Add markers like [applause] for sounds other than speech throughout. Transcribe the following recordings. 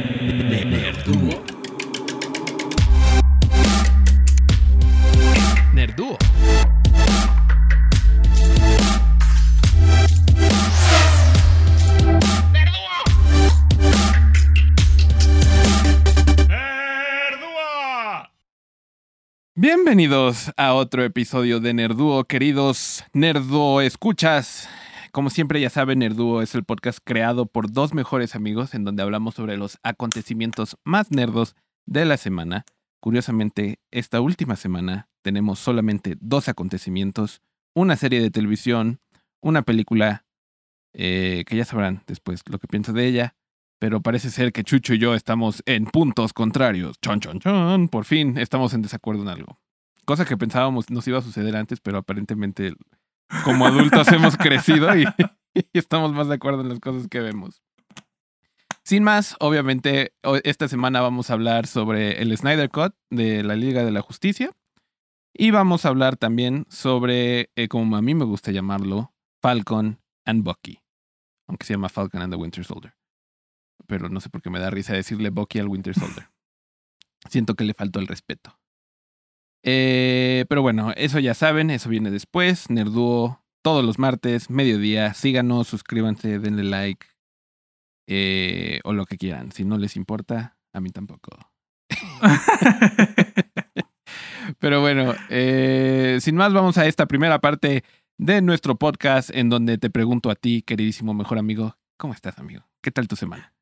Nerduo. Nerduo. Bienvenidos a otro episodio de Nerduo, queridos Nerdo escuchas. Como siempre ya saben, Nerduo es el podcast creado por dos mejores amigos en donde hablamos sobre los acontecimientos más nerdos de la semana. Curiosamente, esta última semana tenemos solamente dos acontecimientos, una serie de televisión, una película eh, que ya sabrán después lo que pienso de ella, pero parece ser que Chucho y yo estamos en puntos contrarios. Chon, chon, chon. Por fin estamos en desacuerdo en algo. Cosa que pensábamos nos iba a suceder antes, pero aparentemente como adultos hemos crecido y, estamos más de acuerdo en las cosas que vemos. Sin más, obviamente, esta semana vamos a hablar sobre el Snyder Cut de la Liga de la Justicia. Y vamos a hablar también sobre, eh, como a mí me gusta llamarlo, Falcon and Bucky. Aunque se llama Falcon and the Winter Soldier. Pero no sé por qué me da risa decirle Bucky al Winter Soldier. Siento que le faltó el respeto. Eh, pero bueno, eso ya saben, eso viene después. Nerduo, todos los martes, mediodía. Síganos, suscríbanse, denle like. eh, o lo que quieran. Si no les importa, a mí tampoco. [laughs] Pero bueno, eh, sin más, vamos a esta primera parte de nuestro podcast en donde te pregunto a ti, queridísimo mejor amigo, ¿cómo estás, amigo? ¿Qué tal tu semana?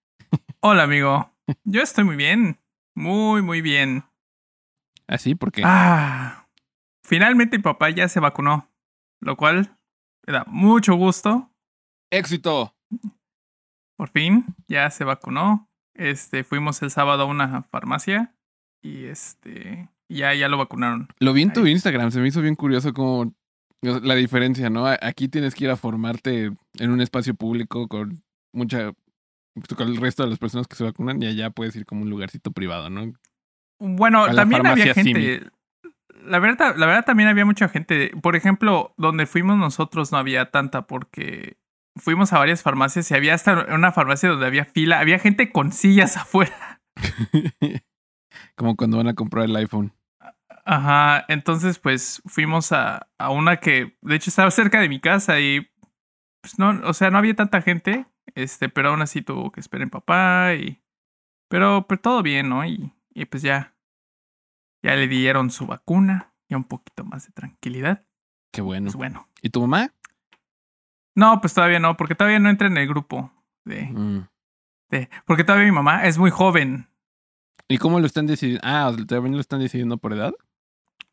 Hola, amigo. Yo estoy muy bien. Muy, muy bien. ¿Así? Porque Ah, finalmente mi papá ya se vacunó, lo cual me da mucho gusto. éxito. Por fin, ya se vacunó. Este, fuimos el sábado a una farmacia y este, ya, ya lo vacunaron. Lo vi en tu Ahí. Instagram, se me hizo bien curioso como la diferencia, ¿no? Aquí tienes que ir a formarte en un espacio público con mucha con el resto de las personas que se vacunan y allá puedes ir como un lugarcito privado, ¿no? Bueno, A también había gente. La verdad, la verdad también había mucha gente. Por ejemplo, donde fuimos nosotros no había tanta porque fuimos a varias farmacias y había hasta una farmacia donde había fila, había gente con sillas [laughs] afuera. como cuando van a comprar el iPhone. Ajá, entonces pues fuimos a, a una que de hecho estaba cerca de mi casa y pues no, o sea, no había tanta gente, este, pero aún así tuvo que esperar en papá y pero pero todo bien, ¿no? Y, y pues ya ya le dieron su vacuna, ya un poquito más de tranquilidad. Qué bueno. Pues bueno. ¿Y tu mamá? No, pues todavía no, porque todavía no entra en el grupo de, Mm. de porque todavía mi mamá es muy joven. ¿Y cómo lo están decidiendo? Ah, ¿también lo están decidiendo por edad?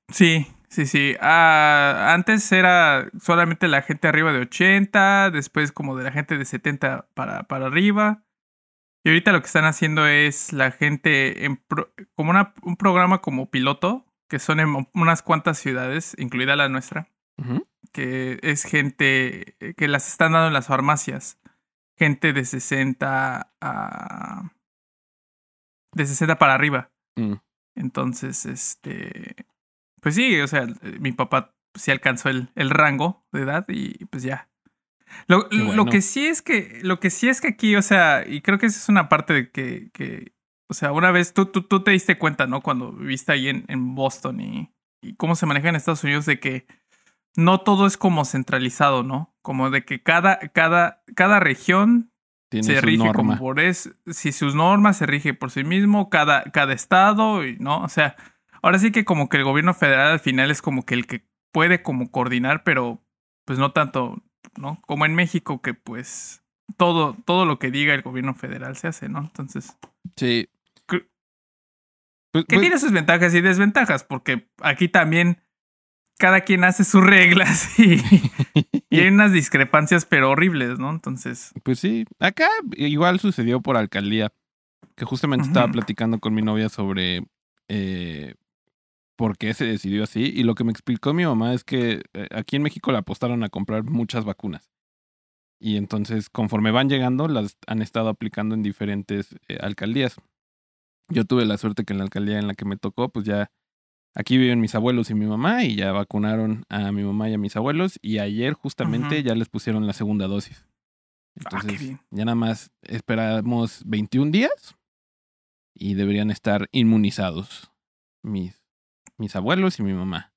Sí, sí, sí. Ah, antes era solamente la gente arriba de 80, después como de la gente de 70 para, para arriba. Y ahorita lo que están haciendo es la gente en pro- como una, un programa como piloto, que son en unas cuantas ciudades, incluida la nuestra, que es gente que las están dando en las farmacias. Gente de 60 a... de 60 para arriba. Mm. Entonces, este. Pues sí, o sea, eh, mi papá sí alcanzó el, el rango de edad y pues ya. Lo, lo que sí es que. Lo que sí es que aquí, o sea, y creo que esa es una parte de que. que o sea, una vez tú, tú, tú te diste cuenta, ¿no? Cuando viviste ahí en, en Boston y, y cómo se maneja en Estados Unidos, de que no todo es como centralizado, ¿no? Como de que cada, cada, cada región Tiene se rige norma. como por es si sus normas se rige por sí mismo cada cada estado y no o sea ahora sí que como que el gobierno federal al final es como que el que puede como coordinar pero pues no tanto no como en México que pues todo todo lo que diga el gobierno federal se hace no entonces Sí. Pues- que pues- tiene sus ventajas y desventajas porque aquí también cada quien hace sus reglas [laughs] y, y hay [laughs] unas discrepancias pero horribles no entonces Pues sí, acá igual sucedió por alcaldía, que justamente estaba platicando con mi novia sobre eh, por qué se decidió así. Y lo que me explicó mi mamá es que eh, aquí en México le apostaron a comprar muchas vacunas. Y entonces, conforme van llegando, las han estado aplicando en diferentes eh, alcaldías. Yo tuve la suerte que en la alcaldía en la que me tocó, pues ya aquí viven mis abuelos y mi mamá y ya vacunaron a mi mamá y a mis abuelos y ayer justamente ya les pusieron la segunda dosis. Ah, Entonces, ya nada más esperamos 21 días y deberían estar inmunizados mis, mis abuelos y mi mamá.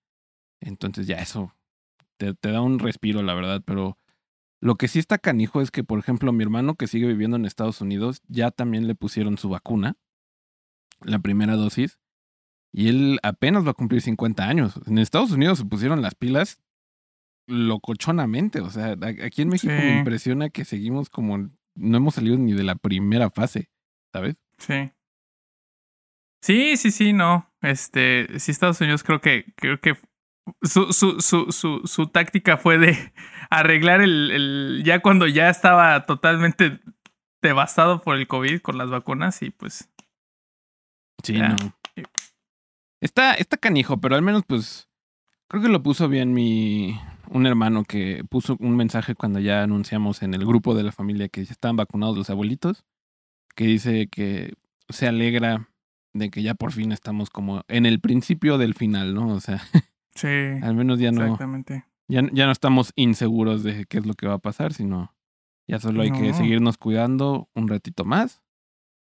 Entonces ya eso te, te da un respiro, la verdad, pero lo que sí está canijo es que, por ejemplo, mi hermano que sigue viviendo en Estados Unidos ya también le pusieron su vacuna, la primera dosis, y él apenas va a cumplir 50 años. En Estados Unidos se pusieron las pilas locochonamente. O sea, aquí en México me impresiona que seguimos como no hemos salido ni de la primera fase, ¿sabes? Sí. Sí, sí, sí, no. Este, sí, Estados Unidos creo que, creo que su, su, su, su, su táctica fue de [laughs] arreglar el, el, ya cuando ya estaba totalmente devastado por el COVID con las vacunas y pues. Sí, no. Está, está canijo, pero al menos pues creo que lo puso bien mi un hermano que puso un mensaje cuando ya anunciamos en el grupo de la familia que ya estaban vacunados los abuelitos, que dice que se alegra de que ya por fin estamos como en el principio del final, ¿no? O sea, [laughs] sí, al menos ya no, exactamente. Ya, ya no estamos inseguros de qué es lo que va a pasar, sino ya solo hay que seguirnos cuidando un ratito más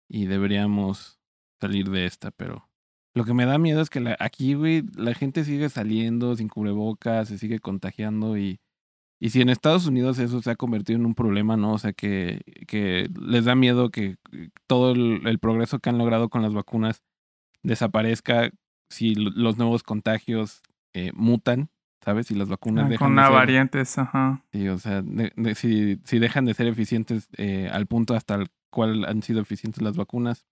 y deberíamos salir de esta, pero lo que me da miedo es que la, aquí, güey, la gente sigue saliendo sin cubrebocas, se sigue contagiando y, y si en Estados Unidos eso se ha convertido en un problema, ¿no? O sea, que, que les da miedo que todo el, progreso que han logrado con las vacunas desaparezca si los nuevos contagios eh, mutan, ¿sabes? Si las vacunas ah, dejan con de ser, variantes, ajá. Sí, o sea, si, si dejan de ser eficientes eh, al punto hasta el cual han sido eficientes las vacunas,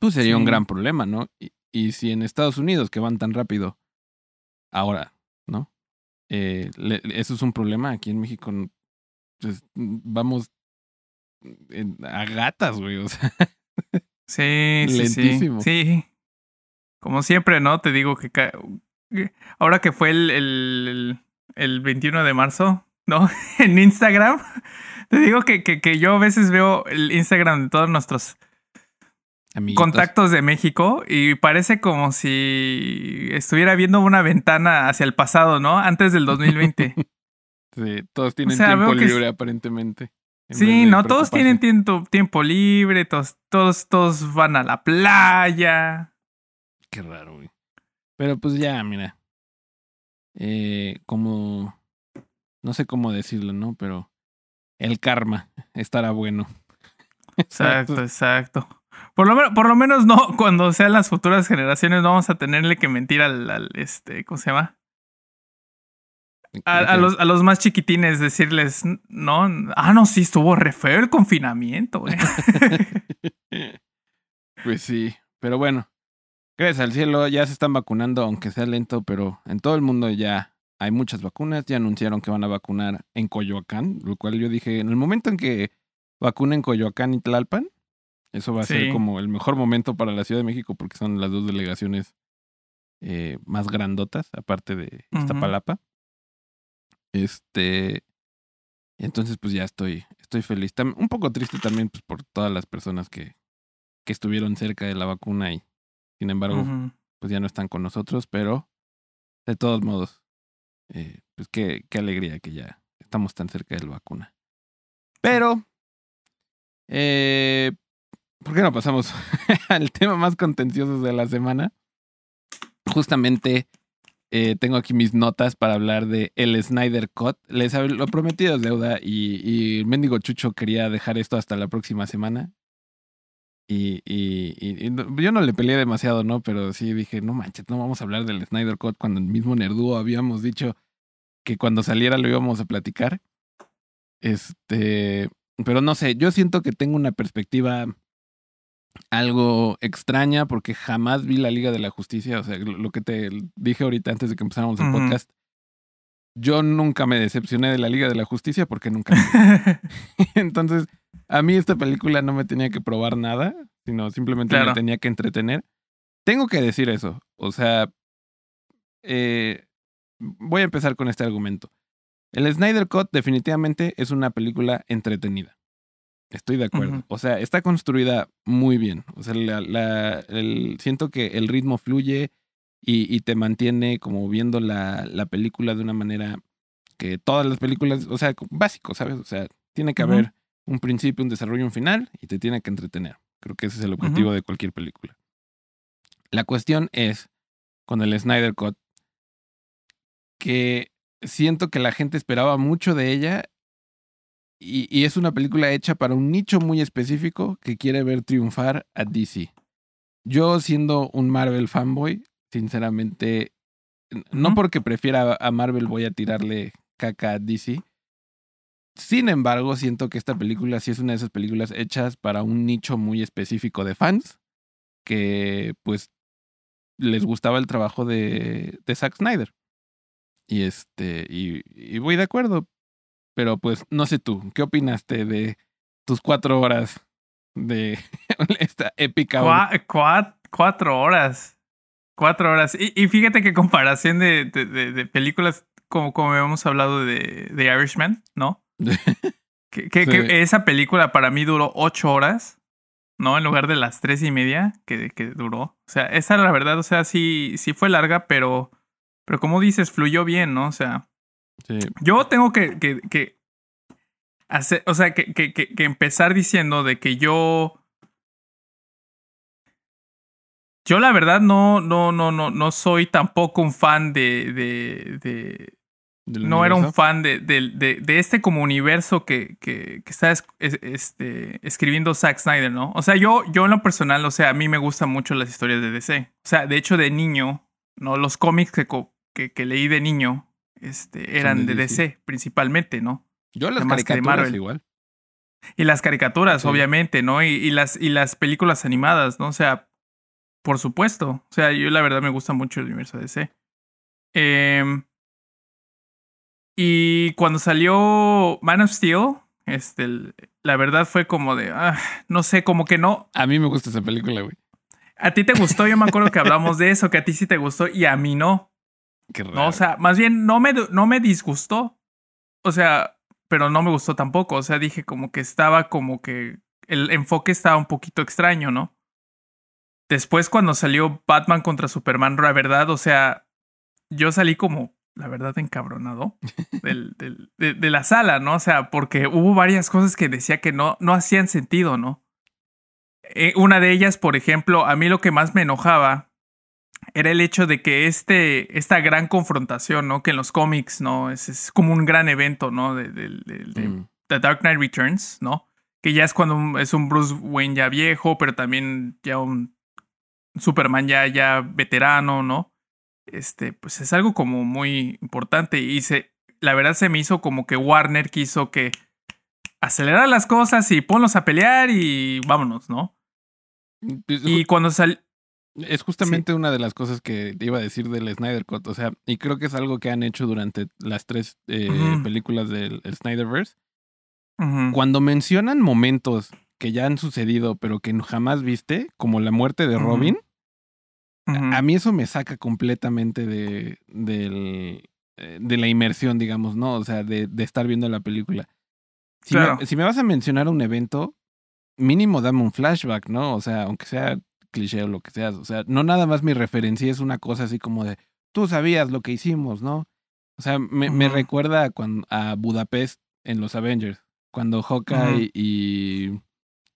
pues sería un gran problema, ¿no? Y, y, si en Estados Unidos, que van tan rápido, ahora, ¿no? Eh, eso es un problema. Aquí en México, pues, vamos a gatas, güey, o sea. [laughs] Sí, sí, lentísimo. sí. Como siempre, ¿no? Te digo que ahora que fue el, el, el 21 de marzo, ¿no? [laughs] en Instagram, [laughs] te digo que, que, que yo a veces veo el Instagram de todos nuestros contactos de México y parece como si estuviera viendo una ventana hacia el pasado, ¿no? Antes del 2020. [laughs] sí, todos tienen tiempo libre aparentemente. Sí, no, todos tienen tiempo, tiempo libre, todos, todos, todos van a la playa. Qué raro, güey. Pero pues ya, mira. Eh, como. No sé cómo decirlo, ¿no? Pero el karma estará bueno. [laughs] Exacto, exacto. Por lo, por lo menos no, [laughs] cuando sean las futuras generaciones, no vamos a tenerle que mentir al, al este, ¿cómo se llama? A, los, a los más chiquitines decirles, no, ah, no, sí, estuvo re feo el confinamiento, güey. [laughs] pues sí, pero bueno, gracias al cielo ya se están vacunando, aunque sea lento, pero en todo el mundo ya hay muchas vacunas, ya anunciaron que van a vacunar en Coyoacán, lo cual yo dije, en el momento en que vacunen Coyoacán y Tlalpan, eso va a ser como el mejor momento para la Ciudad de México porque son las dos delegaciones eh, más grandotas, aparte de Iztapalapa. Este. Entonces, pues ya estoy, estoy feliz. un poco triste también pues, por todas las personas que, que estuvieron cerca de la vacuna y, sin embargo, pues ya no están con nosotros, pero de todos modos, eh, pues qué, qué alegría que ya estamos tan cerca de la vacuna. Pero, eh, ¿Por qué no pasamos [laughs] al tema más contencioso de la semana? Justamente eh, tengo aquí mis notas para hablar de el Snyder Cut. Les lo prometido es deuda y, y Mendigo Chucho quería dejar esto hasta la próxima semana. Y, y, yo no le peleé demasiado, ¿no? Pero sí dije, no manches, no vamos a hablar del Snyder Cut cuando el mismo Nerduo habíamos dicho que cuando saliera lo íbamos a platicar. Este, pero no sé, yo siento que tengo una perspectiva algo extraña porque jamás vi la Liga de la Justicia. O sea, lo que te dije ahorita antes de que empezáramos el podcast. Yo nunca me decepcioné de la Liga de la Justicia porque nunca. [laughs] [laughs] Entonces, a mí esta película no me tenía que probar nada, sino simplemente me tenía que entretener. Tengo que decir eso. O sea, eh, voy a empezar con este argumento. El Snyder Cut definitivamente es una película entretenida. Estoy de acuerdo. O sea, está construida muy bien. O sea, la, el, siento que el ritmo fluye y, y te mantiene como viendo la, la, película de una manera que todas las películas, o sea, básico, ¿sabes? O sea, tiene que haber un principio, un desarrollo, un final y te tiene que entretener. Creo que ese es el objetivo de cualquier película. La cuestión es, con el Snyder Cut, que siento que la gente esperaba mucho de ella y, y, es una película hecha para un nicho muy específico que quiere ver triunfar a DC. Yo siendo un Marvel fanboy, sinceramente, no porque prefiera a Marvel voy a tirarle caca a DC. Sin embargo, siento que esta película sí es una de esas películas hechas para un nicho muy específico de fans que pues les gustaba el trabajo de, de Zack Snyder. Y este, y, y voy de acuerdo. Pero pues, no sé tú, ¿qué opinaste de tus cuatro horas de [laughs] esta épica? cuatro horas. Cuatro horas. Y, y fíjate que comparación de, de, de, películas como, como hemos hablado de, de Irishman, ¿no? [laughs] que, que, sí. que, esa película para mí duró ocho horas, ¿no? En lugar de las tres y media que, que duró. O sea, esa la verdad, o sea, sí, sí fue larga, pero, pero como dices, fluyó bien, ¿no? O sea, Sí. yo tengo que, que, que hacer, o sea, que, que, que empezar diciendo de que yo Yo la verdad no, no, no, no, no soy tampoco un fan de, de, de no universo? era un fan de, de, de, de, este como universo que, que, que está es, este, escribiendo Zack Snyder, ¿no? O sea, yo, yo en lo personal, o sea, a mí me gustan mucho las historias de DC. O sea, de hecho, de niño, ¿no? Los cómics que, que, que leí de niño este, eran de DC, DC, principalmente, ¿no? Yo las Además caricaturas igual. Y las caricaturas, sí. obviamente, ¿no? Y, y, las, y las películas animadas, ¿no? O sea, por supuesto. O sea, yo la verdad me gusta mucho el universo DC. Eh, y cuando salió Man of Steel, este, la verdad fue como de, ah, no sé, como que no. A mí me gusta esa película, güey. A ti te gustó, yo me acuerdo que hablamos de eso, que a ti sí te gustó y a mí no. Qué raro. No, o sea, más bien no me, no me disgustó. O sea, pero no me gustó tampoco. O sea, dije como que estaba como que el enfoque estaba un poquito extraño, ¿no? Después cuando salió Batman contra Superman, la verdad, o sea, yo salí como, la verdad, encabronado [laughs] del, del, de, de, la sala, ¿no? O sea, porque hubo varias cosas que decía que no, no hacían sentido, ¿no? Eh, una de ellas, por ejemplo, a mí lo que más me enojaba era el hecho de que este, esta gran confrontación, ¿no? Que en los cómics, ¿no? Es, es como un gran evento, ¿no? De, de, de mm. The Dark Knight Returns, ¿no? Que ya es cuando es un Bruce Wayne ya viejo, pero también ya un Superman ya, ya veterano, ¿no? Este, pues es algo como muy importante y se, la verdad se me hizo como que Warner quiso que acelerar las cosas y ponlos a pelear y vámonos, ¿no? Pues, Y cuando sal... Es justamente sí. una de las cosas que iba a decir del Snyder Cut, o sea, y creo que es algo que han hecho durante las tres eh, uh -huh. películas del Snyderverse. Uh -huh. Cuando mencionan momentos que ya han sucedido, pero que jamás viste, como la muerte de Robin, uh -huh. a, mí eso me saca completamente de, de, eh, de la inmersión, digamos, ¿no? O sea, de, de estar viendo la película. Si, claro. me, si, me, vas a mencionar un evento, mínimo dame un flashback, ¿no? O sea, aunque sea cliché o lo que sea. O sea, no nada más mi referencia es una cosa así como de, tú sabías lo que hicimos, ¿no? O sea, me, uh -huh. me recuerda a, cuando, a Budapest en los Avengers, cuando Hawkeye uh -huh. y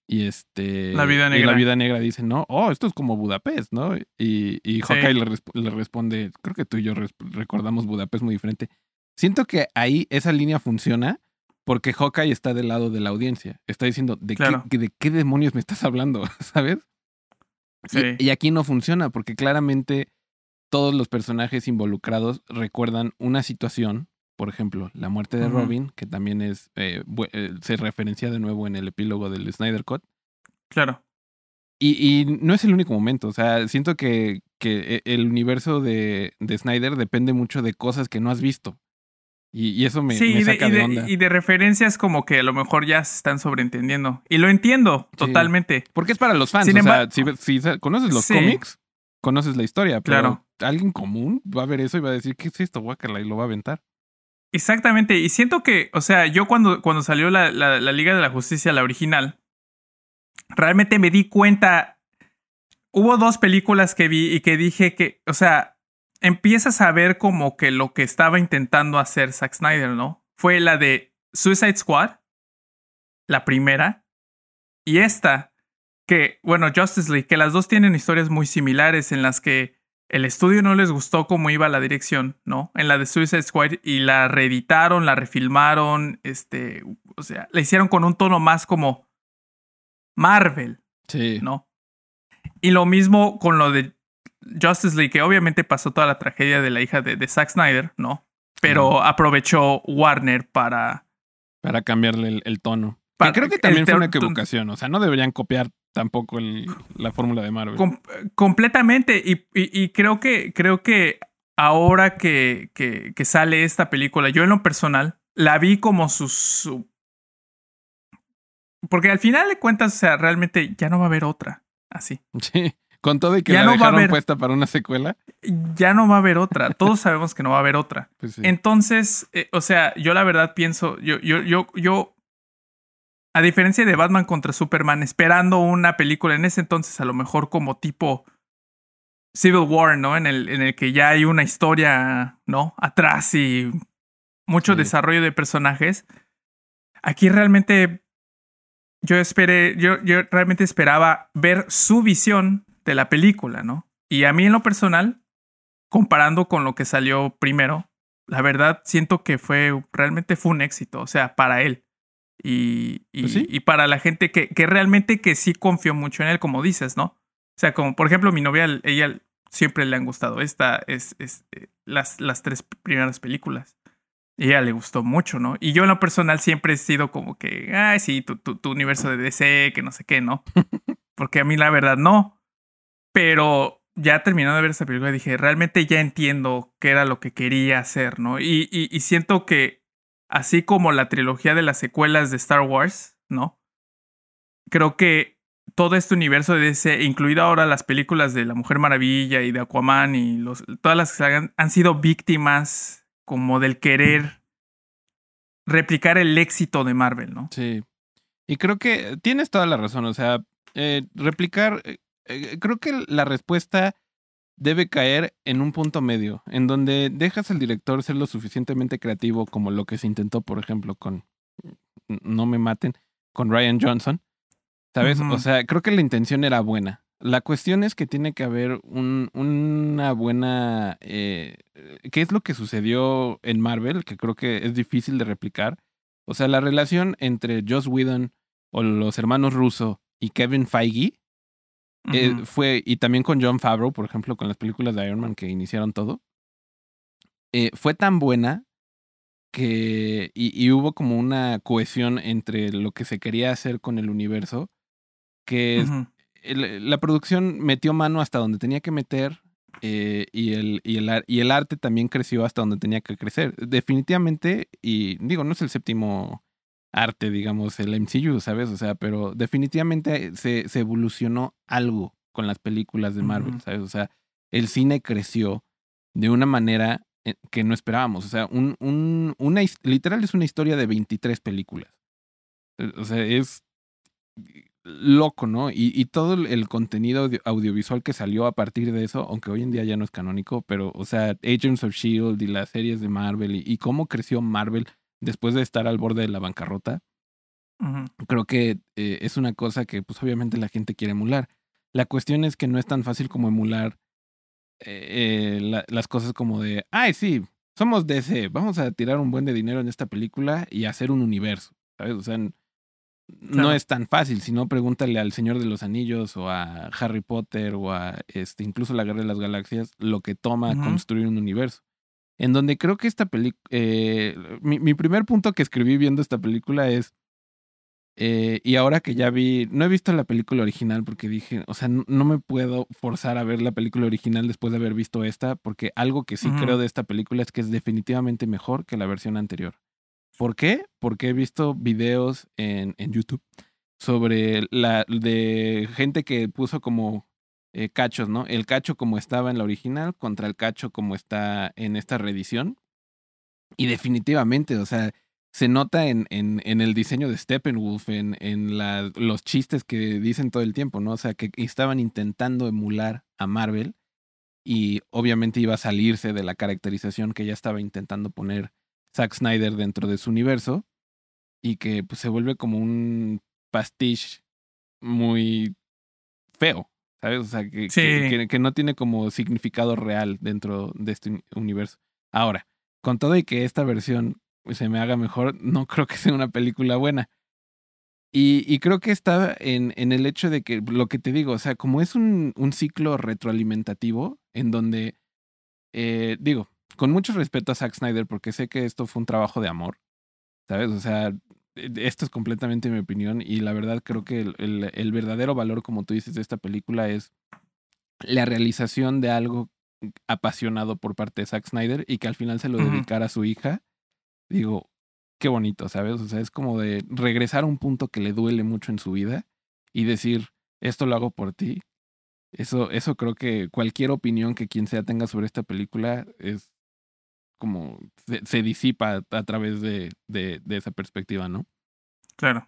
y este la vida negra, la vida negra dice no oh esto es como Budapest no y, y Hawkeye sí. le, resp le, responde creo que tú y yo recordamos Budapest muy diferente siento que ahí esa línea funciona porque Hawkeye está del lado de la audiencia está diciendo de claro. qué de qué demonios me estás hablando [laughs] sabes sí. y, y aquí no funciona porque claramente todos los personajes involucrados recuerdan una situación por ejemplo, la muerte de uh -huh. Robin, que también es eh, eh, se referencia de nuevo en el epílogo del Snyder Cut. Claro. Y, y, no es el único momento, o sea, siento que, que e, el universo de, de, Snyder depende mucho de cosas que no has visto. Y, y eso me, sí, me saca y de, de, onda. Y de referencias como que a lo mejor ya se están sobreentendiendo. Y lo entiendo sí. totalmente. Porque es para los fans. Sin o sea, si, si, conoces los sí. cómics, conoces la historia. Pero claro. alguien común va a ver eso y va a decir, ¿qué es esto? Guácala, y lo va a aventar. Exactamente, y siento que, o sea, yo cuando, cuando salió la, la, la, Liga de la Justicia, la original, realmente me di cuenta, hubo dos películas que vi y que dije que, o sea, empiezas a ver como que lo que estaba intentando hacer Zack Snyder, ¿no? Fue la de Suicide Squad, la primera, y esta, que, bueno, Justice League, que las dos tienen historias muy similares en las que el estudio no les gustó cómo iba la dirección, ¿no? En la de Suicide Squad y la reeditaron, la refilmaron, este, o sea, la hicieron con un tono más como Marvel, Sí. ¿no? Y lo mismo con lo de Justice League, que obviamente pasó toda la tragedia de la hija de, de Zack Snyder, ¿no? Pero aprovechó Warner para... Para cambiarle el, el tono. Para- que creo que también fue una equivocación. O sea, no deberían copiar tampoco el- la fórmula de Marvel. Com- completamente. Y, y- y creo que creo que ahora que, que, que sale esta película, yo en lo personal la vi como su, su- porque al final de cuentas, o sea, realmente ya no va a haber otra. Así. [laughs] Sí. Con todo y que Ya la no va a dejaron haber- puesta para una secuela. Ya no va a haber otra. Todos sabemos que no va a haber otra. [laughs] Pues sí. Entonces, eh, o sea, yo la verdad pienso, yo, yo, yo, yo, a diferencia de Batman contra Superman, esperando una película en ese entonces, a lo mejor como tipo Civil War, ¿no? En el, en el que ya hay una historia, ¿no? Atrás y mucho Sí. desarrollo de personajes. Aquí realmente yo esperé, yo, yo realmente esperaba ver su visión de la película, ¿no? Y a mí en lo personal, comparando con lo que salió primero, la verdad siento que fue realmente fue un éxito, o sea, para él. Y, y, Pues sí. y para la gente que, que realmente que sí confió mucho en él, como dices, ¿no? O sea, como por ejemplo mi novia, ella siempre le han gustado esta, es, es eh, las, las tres primeras películas. Y ella le gustó mucho, ¿no? Y yo en lo personal siempre he sido como que, ay, sí, tu, tu, tu universo de DC, que no sé qué, ¿no? [laughs] Porque a mí la verdad no. Pero ya terminando de ver esta película dije, realmente ya entiendo qué era lo que quería hacer, ¿no? Y, y, siento que así como la trilogía de las secuelas de Star Wars, ¿no? Creo que todo este universo de DC, incluido ahora las películas de La Mujer Maravilla y de Aquaman y los, todas las que han sido víctimas como del querer replicar el éxito de Marvel, ¿no? Sí. Y creo que tienes toda la razón. O sea, eh, replicar. Eh, creo que la respuesta debe caer en un punto medio, en donde dejas al director ser lo suficientemente creativo como lo que se intentó, por ejemplo, con. No me maten, con Ryan Johnson. ¿Sabes? O sea, creo que la intención era buena. La cuestión es que tiene que haber un, una buena... eh, ¿Qué es lo que sucedió en Marvel? Que creo que es difícil de replicar. O sea, la relación entre Joss Whedon o los hermanos Russo y Kevin Feige eh, fue, y también con John Favreau, por ejemplo, con las películas de Iron Man que iniciaron todo, eh, fue tan buena que, y, y hubo como una cohesión entre lo que se quería hacer con el universo, que el- la producción metió mano hasta donde tenía que meter eh, y, el, y, el, y el arte también creció hasta donde tenía que crecer. Definitivamente, y digo, no es el séptimo arte, digamos, el MCU, ¿sabes? O sea, pero definitivamente se, se evolucionó algo con las películas de Marvel. ¿sabes? O sea, el cine creció de una manera eh, que no esperábamos. O sea, un, un, una, literal es una historia de 23 películas. Eh, O sea, es loco, ¿no? Y, y todo el, contenido audio- audiovisual que salió a partir de eso, aunque hoy en día ya no es canónico, pero, o sea, Agents of Shield y las series de Marvel y, y cómo creció Marvel después de estar al borde de la bancarrota, creo que eh, es una cosa que, pues, obviamente la gente quiere emular. La cuestión es que no es tan fácil como emular eh, eh, la- las cosas como de, ay, sí, somos DC, vamos a tirar un buen de dinero en esta película y hacer un universo, ¿sabes? O sea, no Claro. es tan fácil, si no pregúntale al Señor de los Anillos o a Harry Potter o a este, incluso la Guerra de las Galaxias, lo que toma construir un universo. En donde creo que esta película, mi, mi primer punto que escribí viendo esta película es, eh, y ahora que ya vi, no he visto la película original porque dije, o sea, no, no me puedo forzar a ver la película original después de haber visto esta, porque algo que sí creo de esta película es que es definitivamente mejor que la versión anterior. ¿Por qué? Porque he visto videos en, en YouTube sobre la de gente que puso como eh, cachos, ¿no? El cacho como estaba en la original contra el cacho como está en esta reedición. Y definitivamente, o sea, se nota en, en, en el diseño de Steppenwolf, en, en los chistes que dicen todo el tiempo, ¿no? O sea, que estaban intentando emular a Marvel y obviamente iba a salirse de la caracterización que ya estaba intentando poner Zack Snyder dentro de su universo y que pues, se vuelve como un pastiche muy feo, ¿sabes? O sea, que, que, no tiene como significado real dentro de este universo. Ahora, con todo y que esta versión se me haga mejor, no creo que sea una película buena. Y, y creo que está en, en, el hecho de que, lo que te digo, o sea, como es un, un ciclo retroalimentativo en donde, eh, digo, con mucho respeto a Zack Snyder, porque sé que esto fue un trabajo de amor, ¿sabes? O sea, esto es completamente mi opinión y la verdad creo que el, el, verdadero valor, como tú dices, de esta película es la realización de algo apasionado por parte de Zack Snyder y que al final se lo dedicara a su hija. Digo, qué bonito, ¿sabes? O sea, es como de regresar a un punto que le duele mucho en su vida y decir, esto lo hago por ti. Eso, eso creo que cualquier opinión que quien sea tenga sobre esta película es como se, disipa a, través de, de, de, esa perspectiva, ¿no? Claro.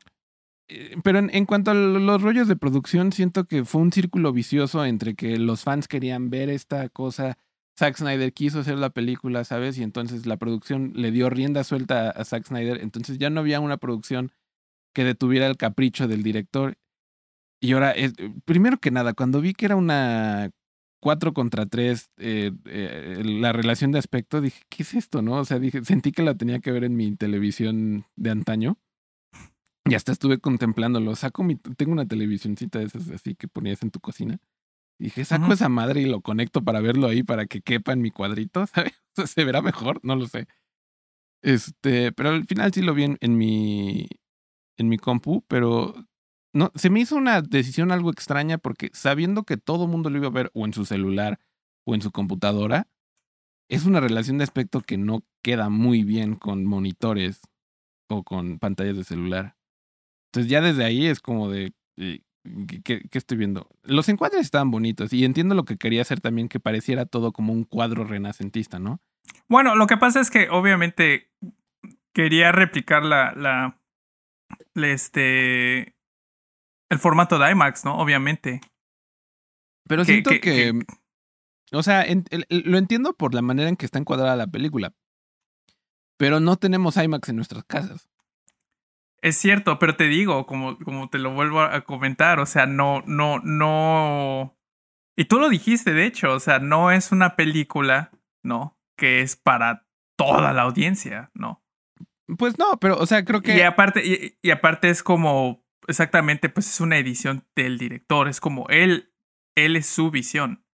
Eh, pero en, en, cuanto a los rollos de producción, siento que fue un círculo vicioso entre que los fans querían ver esta cosa, Zack Snyder quiso hacer la película, ¿sabes? Y entonces la producción le dio rienda suelta a Zack Snyder, entonces ya no había una producción que detuviera el capricho del director. Y ahora, primero que nada, cuando vi que era una 4 contra 3, eh, eh, la relación de aspecto, dije, ¿qué es esto, no? O sea, dije, sentí que la tenía que ver en mi televisión de antaño. Y hasta estuve contemplándolo. Saco mi, tengo una televisioncita de esas así que ponías en tu cocina. Y dije, saco esa madre y lo conecto para verlo ahí para que quepa en mi cuadrito, [laughs] ¿sabes? ¿Se verá mejor? No lo sé. Este, pero al final sí lo vi en, en mi en mi compu, pero no, se me hizo una decisión algo extraña porque sabiendo que todo mundo lo iba a ver o en su celular o en su computadora, es una relación de aspecto que no queda muy bien con monitores o con pantallas de celular. Entonces ya desde ahí es como de, eh, ¿qué, estoy viendo? Los encuadres estaban bonitos y entiendo lo que quería hacer también, que pareciera todo como un cuadro renacentista, ¿no? Bueno, lo que pasa es que obviamente quería replicar la, este, el formato de IMAX, ¿no? Obviamente. Pero siento que, o sea, lo entiendo por la manera en que está encuadrada la película. Pero no tenemos IMAX en nuestras casas. Es cierto, pero te digo, como, como te lo vuelvo a comentar, o sea, no, no, no. Y tú lo dijiste, de hecho, o sea, no es una película, ¿no? Que es para toda la audiencia, ¿no? Pues no, pero, o sea, creo que. Y aparte, y aparte es como exactamente, pues es una edición del director, es como él, él es su visión.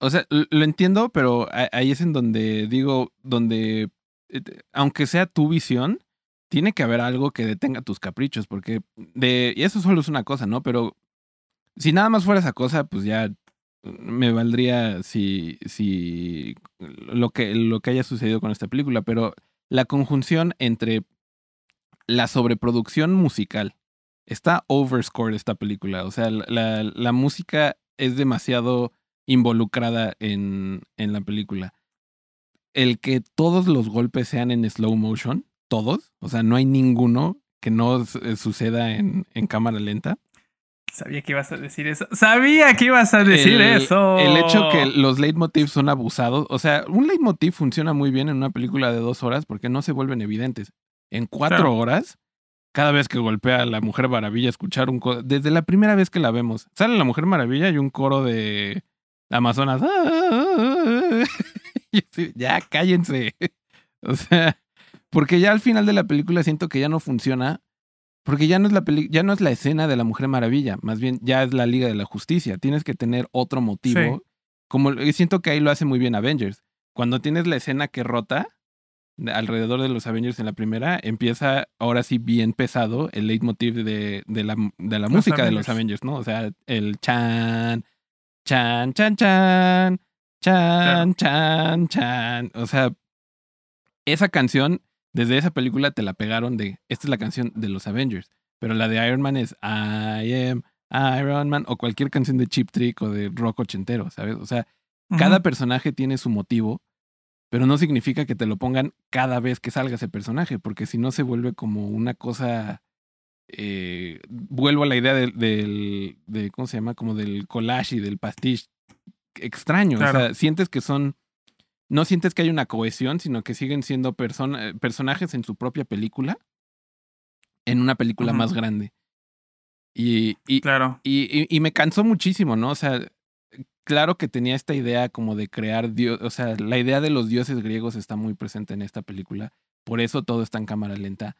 O sea, lo entiendo, pero ahí es en donde digo, donde, eh, aunque sea tu visión, tiene que haber algo que detenga tus caprichos, porque de, y eso solo es una cosa, ¿no? Pero si nada más fuera esa cosa, pues ya me valdría si, si lo que, lo que haya sucedido con esta película, pero la conjunción entre la sobreproducción musical está overscored esta película. O sea, la, la música es demasiado involucrada en, en la película. El que todos los golpes sean en slow motion, todos, o sea, no hay ninguno que no eh, suceda en, en cámara lenta. Sabía que ibas a decir eso. Sabía que ibas a decir eso. El hecho que los leitmotivs son abusados. O sea, un leitmotiv funciona muy bien en una película de dos horas porque no se vuelven evidentes. En cuatro horas cada vez que golpea a la Mujer Maravilla, escuchar un coro. Desde la primera vez que la vemos, sale la Mujer Maravilla y un coro de Amazonas. [laughs] ya cállense. [laughs] O sea, porque ya al final de la película siento que ya no funciona. Porque ya no es la ya no es la escena de la Mujer Maravilla, más bien ya es la Liga de la Justicia. Tienes que tener otro motivo. Como siento que ahí lo hace muy bien Avengers. Cuando tienes la escena que rota, alrededor de los Avengers en la primera, empieza ahora sí bien pesado el leitmotiv de, de la, de la música de los Avengers, ¿no? O sea, el chan, chan, chan, chan, chan, chan, chan. O sea, esa canción, desde esa película te la pegaron de, esta es la canción de los Avengers, pero la de Iron Man es I am Iron Man o cualquier canción de Chip Trick o de rock ochentero, ¿sabes? O sea, cada personaje tiene su motivo pero no significa que te lo pongan cada vez que salga ese personaje, porque si no se vuelve como una cosa... Eh, vuelvo a la idea del, de, ¿cómo se llama? Como del collage y del pastiche extraño. O sea, sientes que son, no sientes que hay una cohesión, sino que siguen siendo personajes en su propia película, en una película más grande. Y, y, Claro. y, y- y me cansó muchísimo, ¿no? O sea, claro que tenía esta idea como de crear dios, o sea, la idea de los dioses griegos está muy presente en esta película, por eso todo está en cámara lenta,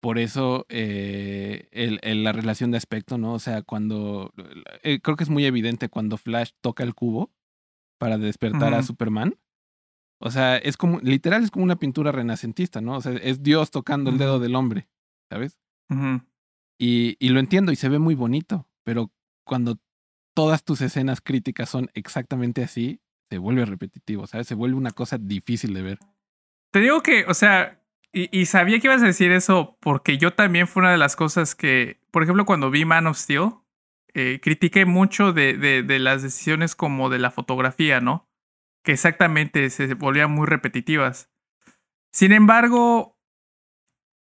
por eso eh, el- el- la relación de aspecto, ¿no? O sea, cuando, eh, creo que es muy evidente cuando Flash toca el cubo para despertar a. Superman. O sea, es como, literal es como una pintura renacentista, ¿no? O sea, es Dios tocando el dedo del hombre, ¿sabes? Y lo entiendo y se ve muy bonito, pero cuando todas tus escenas críticas son exactamente así, se vuelve repetitivo, ¿sabes? Se vuelve una cosa difícil de ver. Te digo que, o sea, y, sabía que ibas a decir eso porque yo también fue una de las cosas que, por ejemplo, cuando vi Man of Steel, eh, critiqué mucho de, de, de las decisiones como de la fotografía, ¿no? Que exactamente se volvían muy repetitivas. Sin embargo,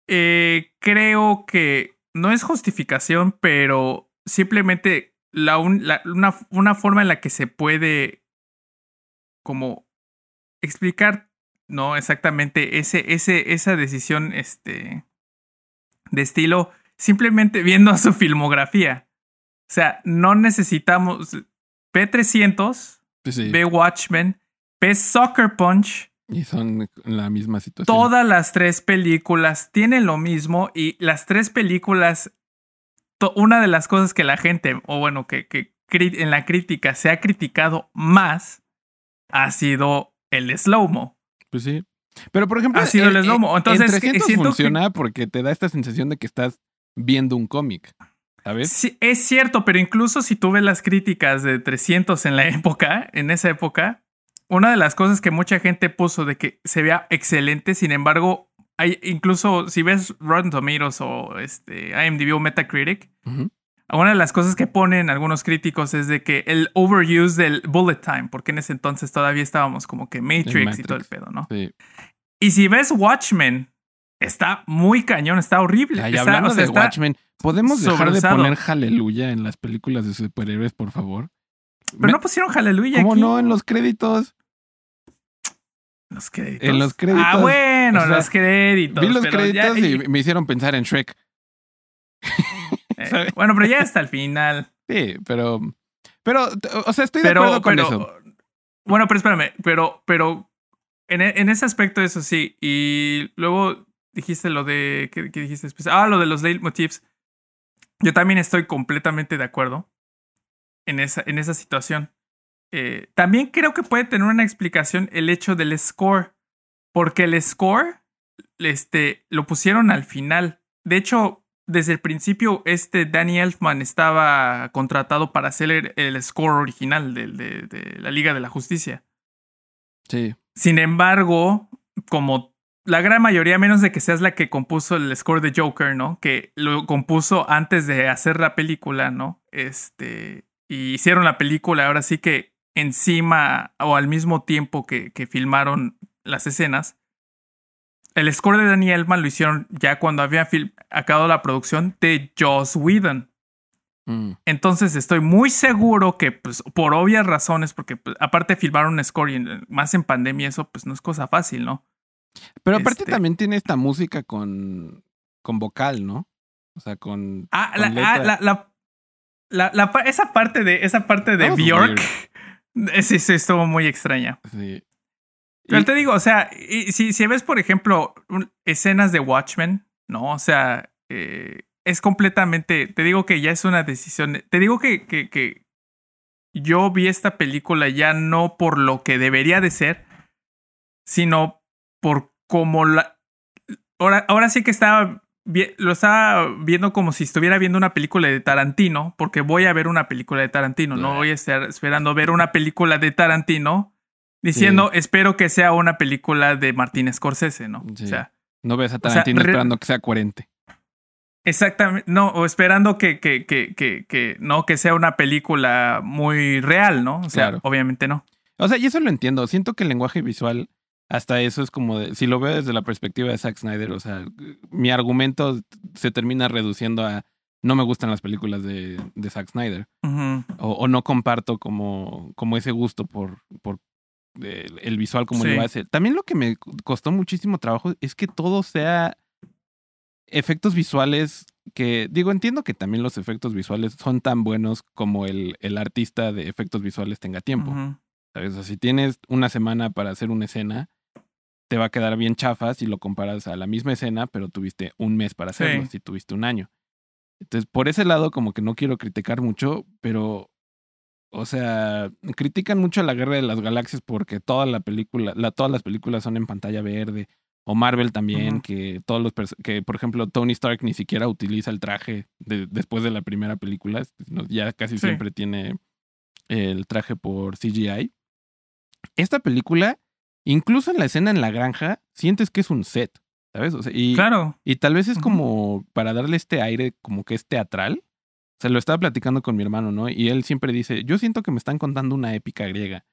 eh, creo que no es justificación, pero simplemente la, un- la- una, una forma en la que se puede como explicar no exactamente ese, ese, esa decisión este, de estilo simplemente viendo su filmografía. O sea, no necesitamos. P300, Sí, sí. ve Watchmen, ve Soccer Punch. Y son en la misma situación. Todas las tres películas tienen lo mismo y las tres películas, una de las cosas que la gente, o bueno, que, que en la crítica se ha criticado más, ha sido el slow-mo. Pues sí. Pero por ejemplo, Ha sido en- el slow-mo. en- Entonces, en 300 siento que- funciona porque te da esta sensación de que estás viendo un cómic, ¿sabes? Sí, es cierto, pero incluso si tú ves las críticas de 300 en la [laughs] época, en esa época, una de las cosas que mucha gente puso de que se vea excelente, sin embargo, hay incluso si ves Rotten Tomatoes o este IMDb o Metacritic, una de las cosas que ponen algunos críticos es de que el overuse del bullet time, porque en ese entonces todavía estábamos como que Matrix, y todo el pedo, ¿no? Sí. Y si ves Watchmen, está muy cañón, está horrible. Ay, está- hablando o sea, de Watchmen, ¿podemos dejar de poner Hallelujah en las películas de superhéroes, por favor? Pero Me- no pusieron Hallelujah ¿Cómo aquí. no? En los créditos. Los créditos. En los créditos, Ah, bueno, o sea, los créditos. Vi los pero ya- créditos y me hicieron pensar en Shrek. eh, [laughs] bueno, pero ya hasta el final. Sí, pero. Pero, o sea, estoy de acuerdo con pero- eso. Bueno, pero espérame, pero, pero en, e- en ese aspecto, eso sí. Y luego dijiste lo de. ¿Qué, qué dijiste después? Ah, lo de los leitmotivs. Yo también estoy completamente de acuerdo en esa, en esa situación. Eh, también creo que puede tener una explicación el hecho del score. Porque el score este, lo pusieron al final. De hecho, desde el principio, este Danny Elfman estaba contratado para hacer el, score original de, de- de la Liga de la Justicia. Sí. Sin embargo, como la gran mayoría, a menos de que seas la que compuso el score de Joker, ¿no? Que lo compuso antes de hacer la película, ¿no? Este. Y hicieron la película, ahora sí que encima o al mismo tiempo que, que filmaron las escenas. El score de Danny Elfman lo hicieron ya cuando había acabado la producción de Joss Whedon. Mm. Entonces estoy muy seguro que, pues, por obvias razones, porque pues, aparte filmar un score y en- más en pandemia, eso pues no es cosa fácil, ¿no? Pero aparte Este- también tiene esta música con, con vocal, ¿no? O sea, con. Ah, con la, ah, la, la, la- la pa- esa parte de, esa parte de Bjork, sí, [laughs] sí, estuvo muy extraña. Sí. Pero Y- te digo, o sea, y si, si ves, por ejemplo, un- escenas de Watchmen, ¿no? O sea, eh, es completamente, te digo que ya es una decisión, te digo que, que, que yo vi esta película ya no por lo que debería de ser, sino por como la... Ahora, ahora sí que estaba, lo estaba viendo como si estuviera viendo una película de Tarantino, porque voy a ver una película de Tarantino, no voy a estar esperando ver una película de Tarantino diciendo, espero que sea una película de Martín Scorsese, ¿no? Sí. O sea, No ves a esperando que sea coherente. exactamente, no, o esperando que, que, que, que, que, no, que sea una película muy real, ¿no? O sea, Claro. obviamente no. O sea, y eso lo entiendo. Siento que el lenguaje visual, hasta eso es como de, si lo veo desde la perspectiva de Zack Snyder, o sea, mi argumento se termina reduciendo a no me gustan las películas de, de Zack Snyder. O, o no comparto como, como ese gusto por, por el visual como Sí. lo hace. También lo que me costó muchísimo trabajo es que todo sea efectos visuales que, digo, entiendo que también los efectos visuales son tan buenos como el, el artista de efectos visuales tenga tiempo. ¿Sabes? O sea, si tienes una semana para hacer una escena, te va a quedar bien chafa si lo comparas a la misma escena, pero tuviste un mes para hacerlo, si tuviste un año. Entonces, por ese lado, como que no quiero criticar mucho, pero, o sea, critican mucho a la Guerra de las Galaxias porque toda la película, la, todas las películas son en pantalla verde, o Marvel también, que todos los, que por ejemplo, Tony Stark ni siquiera utiliza el traje de, después de la primera película, ya casi siempre tiene el traje por CGI. Esta película Incluso en la escena en la granja, sientes que es un set, ¿sabes? O sea, y, claro. Y tal vez es como para darle este aire como que es teatral. O sea, lo estaba platicando con mi hermano, ¿no? Y él siempre dice, yo siento que me están contando una épica griega.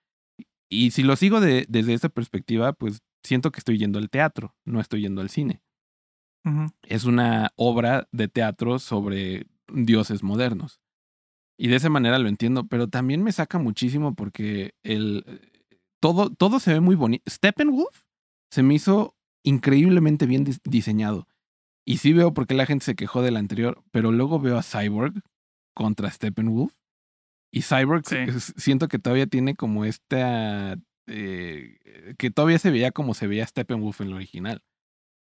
Y si lo sigo de, desde esa perspectiva, pues siento que estoy yendo al teatro, no estoy yendo al cine. Es una obra de teatro sobre dioses modernos. Y de esa manera lo entiendo, pero también me saca muchísimo porque el, todo, todo se ve muy bonito. Steppenwolf se me hizo increíblemente bien diseñado. Y sí veo por qué la gente se quejó del anterior, pero luego veo a Cyborg contra Steppenwolf. Y Cyborg siento que todavía tiene como esta. Eh, que todavía se veía como se veía Steppenwolf en el original.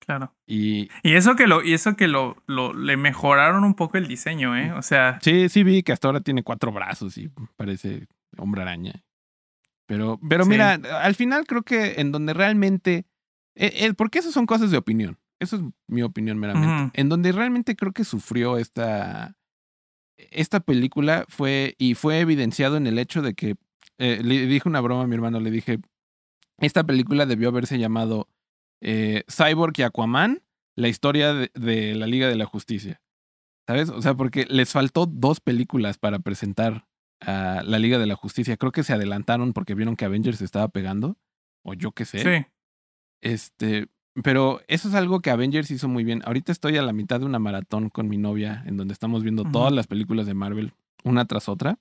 Claro. Y, y eso que lo, y eso que lo, lo, le mejoraron un poco el diseño, ¿eh? O sea. Sí, sí vi que hasta ahora tiene cuatro brazos y parece hombre araña. Pero, pero mira, al final creo que en donde realmente. Eh, porque eso son cosas de opinión. Eso es mi opinión meramente. En donde realmente creo que sufrió esta. Esta película fue. Y fue evidenciado en el hecho de que. Eh, le dije una broma a mi hermano, le dije. Esta película debió haberse llamado eh, Cyborg y Aquaman, la historia de la Liga de la Justicia. ¿Sabes? O sea, porque les faltó dos películas para presentar a la Liga de la Justicia. Creo que se adelantaron porque vieron que Avengers estaba pegando. O yo qué sé. Sí. Este. Pero eso es algo que Avengers hizo muy bien. Ahorita estoy a la mitad de una maratón con mi novia, en donde estamos viendo todas las películas de Marvel, una tras otra.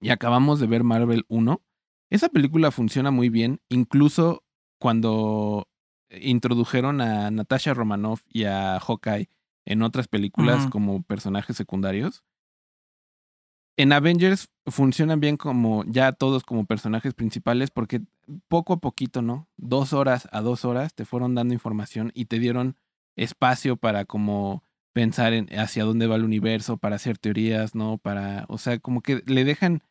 Y acabamos de ver Marvel 1. Esa película funciona muy bien, incluso cuando introdujeron a Natasha Romanoff y a Hawkeye en otras películas como personajes secundarios en Avengers funcionan bien como ya todos como personajes principales porque poco a poquito, ¿no? Dos horas a dos horas te fueron dando información y te dieron espacio para como pensar en hacia dónde va el universo, para hacer teorías, ¿no? Para, o sea, como que le dejan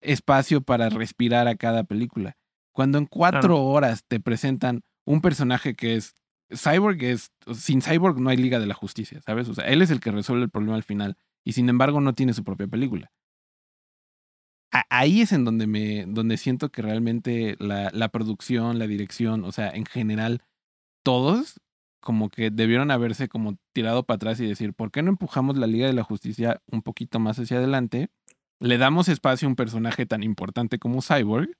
espacio para respirar a cada película. Cuando en cuatro horas te presentan un personaje que es Cyborg, es, sin Cyborg no hay Liga de la Justicia, ¿sabes? O sea, él es el que resuelve el problema al final y sin embargo no tiene su propia película ahí es en donde me, donde siento que realmente la, la, producción, la dirección, o sea, en general, todos como que debieron haberse como tirado para atrás y decir, ¿por qué no empujamos la Liga de la Justicia un poquito más hacia adelante? Le damos espacio a un personaje tan importante como Cyborg,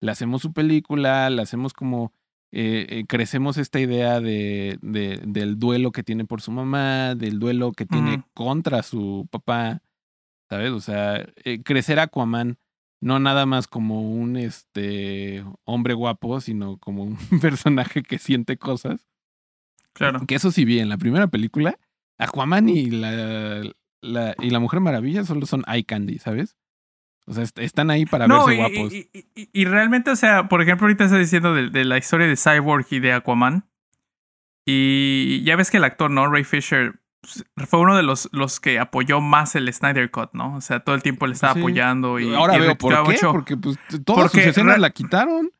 le hacemos su película, le hacemos como, eh, eh, crecemos esta idea de, de, del duelo que tiene por su mamá, del duelo que tiene contra su papá, ¿sabes? O sea, eh, crecer Aquaman no nada más como un este hombre guapo, sino como un [laughs] personaje que siente cosas. Claro. Que eso sí vi en la primera película, Aquaman y la, la, y la Mujer Maravilla solo son eye candy, ¿sabes? O sea, están ahí para verse guapos. Y, y, realmente, o sea, por ejemplo, ahorita estás diciendo de, de, la historia de Cyborg y de Aquaman. Y ya ves que el actor, ¿no? Ray Fisher fue uno de los, los que apoyó más el Snyder Cut, ¿no? O sea, todo el tiempo le estaba apoyando y. Ahora veo por qué, porque pues, todas sus escenas la quitaron.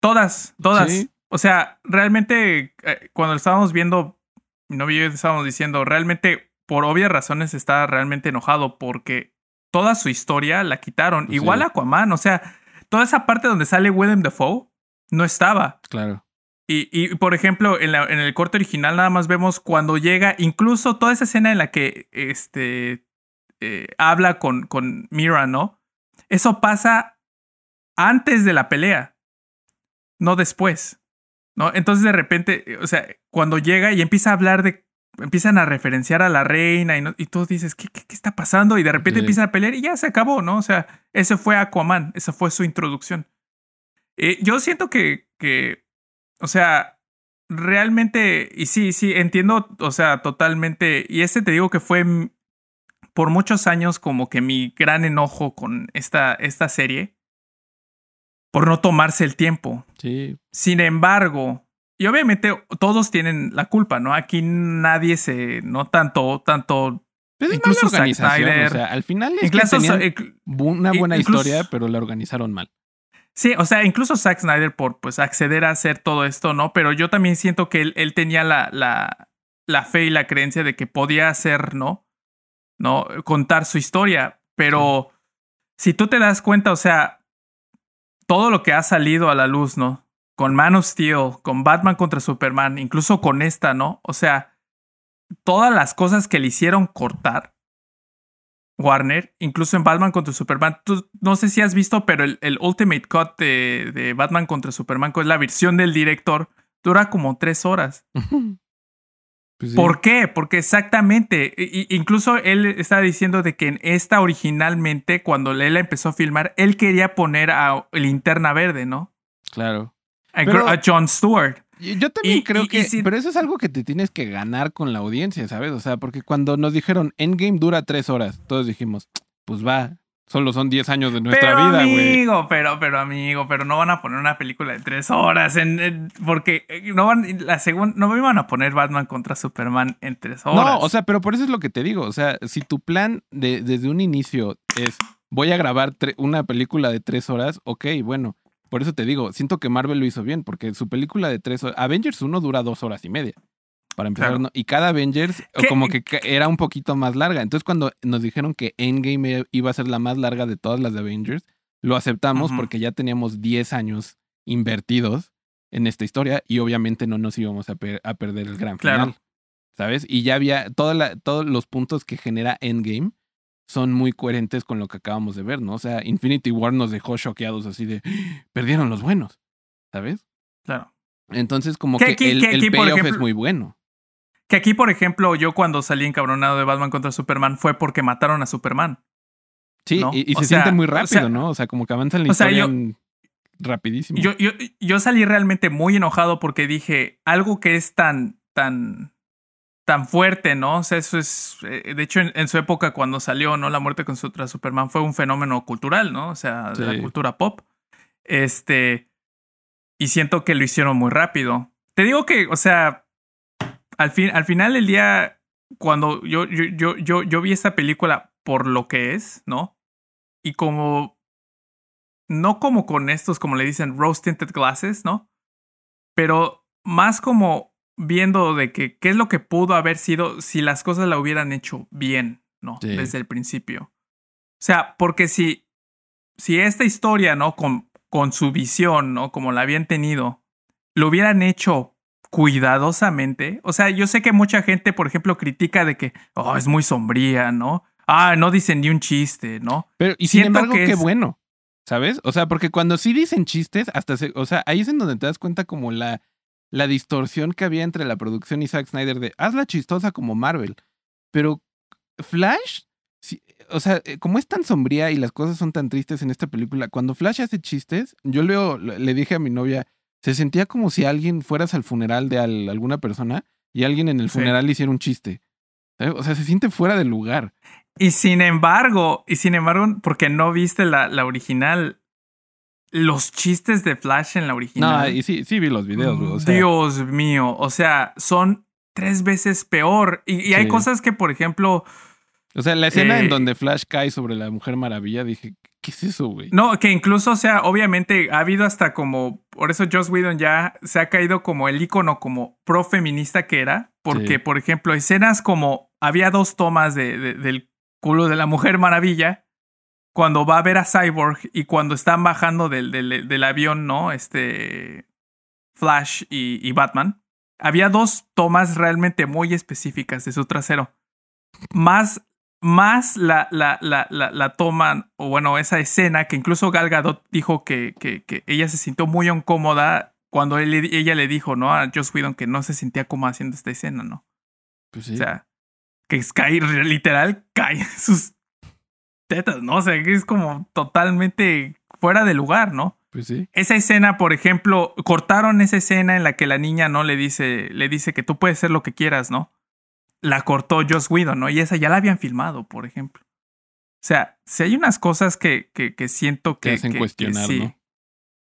Todas, todas. O sea, realmente, eh, cuando lo estábamos viendo, mi novio y yo estábamos diciendo, realmente, por obvias razones, está realmente enojado porque toda su historia la quitaron. Pues Igual Aquaman, o sea, toda esa parte donde sale Willem Dafoe no estaba. Claro. Y, y, por ejemplo, en, la, en, el corte original nada más vemos cuando llega, incluso toda esa escena en la que este, eh, habla con, con Mira, ¿no? Eso pasa antes de la pelea, no después, ¿no? Entonces de repente, o sea, cuando llega y empieza a hablar de, empiezan a referenciar a la reina y, y tú dices, ¿qué, qué, está pasando? Y de repente empiezan a pelear y ya se acabó, ¿no? O sea, ese fue Aquaman, esa fue su introducción. Eh, yo siento que, que o sea, realmente, y sí, sí, entiendo, o sea, totalmente. Y este te digo que fue por muchos años como que mi gran enojo con esta, esta serie por no tomarse el tiempo. Sí. Sin embargo, y obviamente todos tienen la culpa, ¿no? Aquí nadie se, no tanto, tanto. Pero es incluso mala organización, o sea, al final es incluso, que tenían una buena historia, pero la organizaron mal. Sí, o sea, incluso Zack Snyder por pues acceder a hacer todo esto, ¿no? Pero yo también siento que él, tenía la, la, la, fe y la creencia de que podía hacer, ¿no? ¿No? Contar su historia. Pero si tú te das cuenta, o sea, todo lo que ha salido a la luz, ¿no? Con Man of Steel, con Batman contra Superman, incluso con esta, ¿no? O sea, todas las cosas que le hicieron cortar Warner, incluso en Batman contra Superman. Tú, no sé si has visto, pero el, Ultimate Cut de, de, Batman contra Superman, que es la versión del director, dura como tres horas. [laughs] Pues ¿Por qué? Porque exactamente, incluso él está diciendo de que en esta originalmente, cuando él empezó a filmar, él quería poner a Linterna Verde, ¿no? Claro. A, John Stewart. Yo también creo que, pero eso es algo que te tienes que ganar con la audiencia, ¿sabes? O sea, porque cuando nos dijeron Endgame dura tres horas, todos dijimos, pues va, Solo son 10 años de nuestra vida, güey. Amigo, pero, pero amigo, pero no van a poner una película de 3 horas en, porque eh, no van la segunda no iban a poner Batman contra Superman en 3 horas. No, o sea, pero por eso es lo que te digo, o sea, si tu plan de, desde un inicio es voy a grabar una película de 3 horas, ok, bueno, por eso te digo, siento que Marvel lo hizo bien porque su película de 3 horas, Avengers 1 dura 2 horas y media para empezar. Y cada Avengers como que era un poquito más larga. Entonces cuando nos dijeron que Endgame iba a ser la más larga de todas las de Avengers, lo aceptamos porque ya teníamos 10 años invertidos en esta historia y obviamente no nos íbamos a, perder el gran final. ¿Sabes? Y ya había toda todos los puntos que genera Endgame son muy coherentes con lo que acabamos de ver, ¿no? O sea, Infinity War nos dejó choqueados así de, perdieron los buenos, ¿sabes? Claro. Entonces como que el, el payoff es muy bueno. Que aquí, por ejemplo, yo cuando salí encabronado de Batman contra Superman fue porque mataron a Superman. Sí, y, se siente muy rápido, ¿no? O sea, como que avanzan la historia rapidísimo. Yo, yo, yo salí realmente muy enojado porque dije, algo que es tan, tan, tan fuerte, ¿no? O sea, eso es, eh, de hecho, en, su época cuando salió, ¿no? La muerte contra Superman fue un fenómeno cultural, ¿no? O sea, de la cultura pop. Este, y siento que lo hicieron muy rápido. Te digo que, o sea, al, fin, al final del día, cuando yo, yo, yo, yo, yo vi esta película por lo que es, ¿no? Y como, no como con estos, como le dicen, rose tinted glasses, ¿no? Pero más como viendo de que qué es lo que pudo haber sido si las cosas la hubieran hecho bien, ¿no? Desde el principio. O sea, porque si, si esta historia, ¿no? Con, con su visión, ¿no? Como la habían tenido, lo hubieran hecho cuidadosamente. O sea, yo sé que mucha gente, por ejemplo, critica de que oh, es muy sombría, ¿no? Ah, no dicen ni un chiste, ¿no? Pero, y sin embargo, qué bueno, ¿sabes? O sea, porque cuando sí dicen chistes, hasta se, o sea, ahí es en donde te das cuenta como la, la distorsión que había entre la producción y Zack Snyder de hazla chistosa como Marvel. Pero Flash, o sea, eh, como es tan sombría y las cosas son tan tristes en esta película, cuando Flash hace chistes, yo leo, le dije a mi novia, se sentía como si alguien fueras al funeral de alguna persona y alguien en el funeral le hiciera un chiste. O sea, se siente fuera del lugar. Y sin embargo, y sin embargo, porque no viste la, la original, los chistes de Flash en la original. No, y sí, sí vi los videos, Dios mío, o sea, son tres veces peor. Y, hay cosas que, por ejemplo. O sea, la escena en eh, donde Flash cae sobre la Mujer Maravilla, dije, ¿Qué es eso, güey? No, que incluso, o sea, obviamente ha habido hasta como. Por eso Joss Whedon ya se ha caído como el icono como pro feminista que era. Porque, por ejemplo, escenas como. Había dos tomas de, del culo de la Mujer Maravilla. Cuando va a ver a Cyborg y cuando están bajando del, del, avión, ¿no? Este. Flash y, y Batman. Había dos tomas realmente muy específicas de su trasero. Más más la, la, la, la, toman, o bueno, esa escena que incluso Gal Gadot dijo que, que, que ella se sintió muy incómoda cuando él, ella le dijo, ¿no? A Joss Whedon que no se sentía como haciendo esta escena, ¿no? Pues sí. O sea, que cae, literal, cae sus tetas, ¿no? O sea, que es como totalmente fuera de lugar, ¿no? Pues sí. Esa escena, por ejemplo, cortaron esa escena en la que la niña no le dice, le dice que tú puedes ser lo que quieras, ¿no? La cortó Joss Whedon, ¿no? Y esa ya la habían filmado, por ejemplo. O sea, si hay unas cosas que, que, que siento que. Te hacen que cuestionar, sí. ¿no?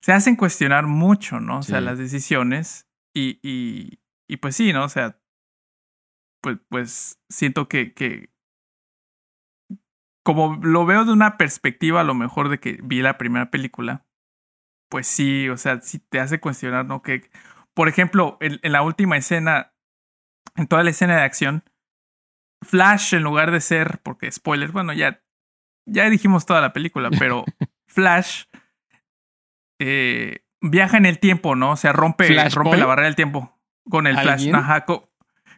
Se hacen cuestionar mucho, ¿no? O sea, Sí. las decisiones. Y, y, y pues sí, ¿no? O sea, pues, pues siento que, que. Como lo veo de una perspectiva, a lo mejor de que vi la primera película, pues sí, o sea, sí te hace cuestionar, ¿no? Que, por ejemplo, en, en la última escena, en toda la escena de acción, Flash, en lugar de ser, porque spoiler, bueno, ya, ya dijimos toda la película, [laughs] pero Flash eh, viaja en el tiempo, ¿no? O sea, rompe, Flash rompe Boy. la barrera del tiempo con el Flash,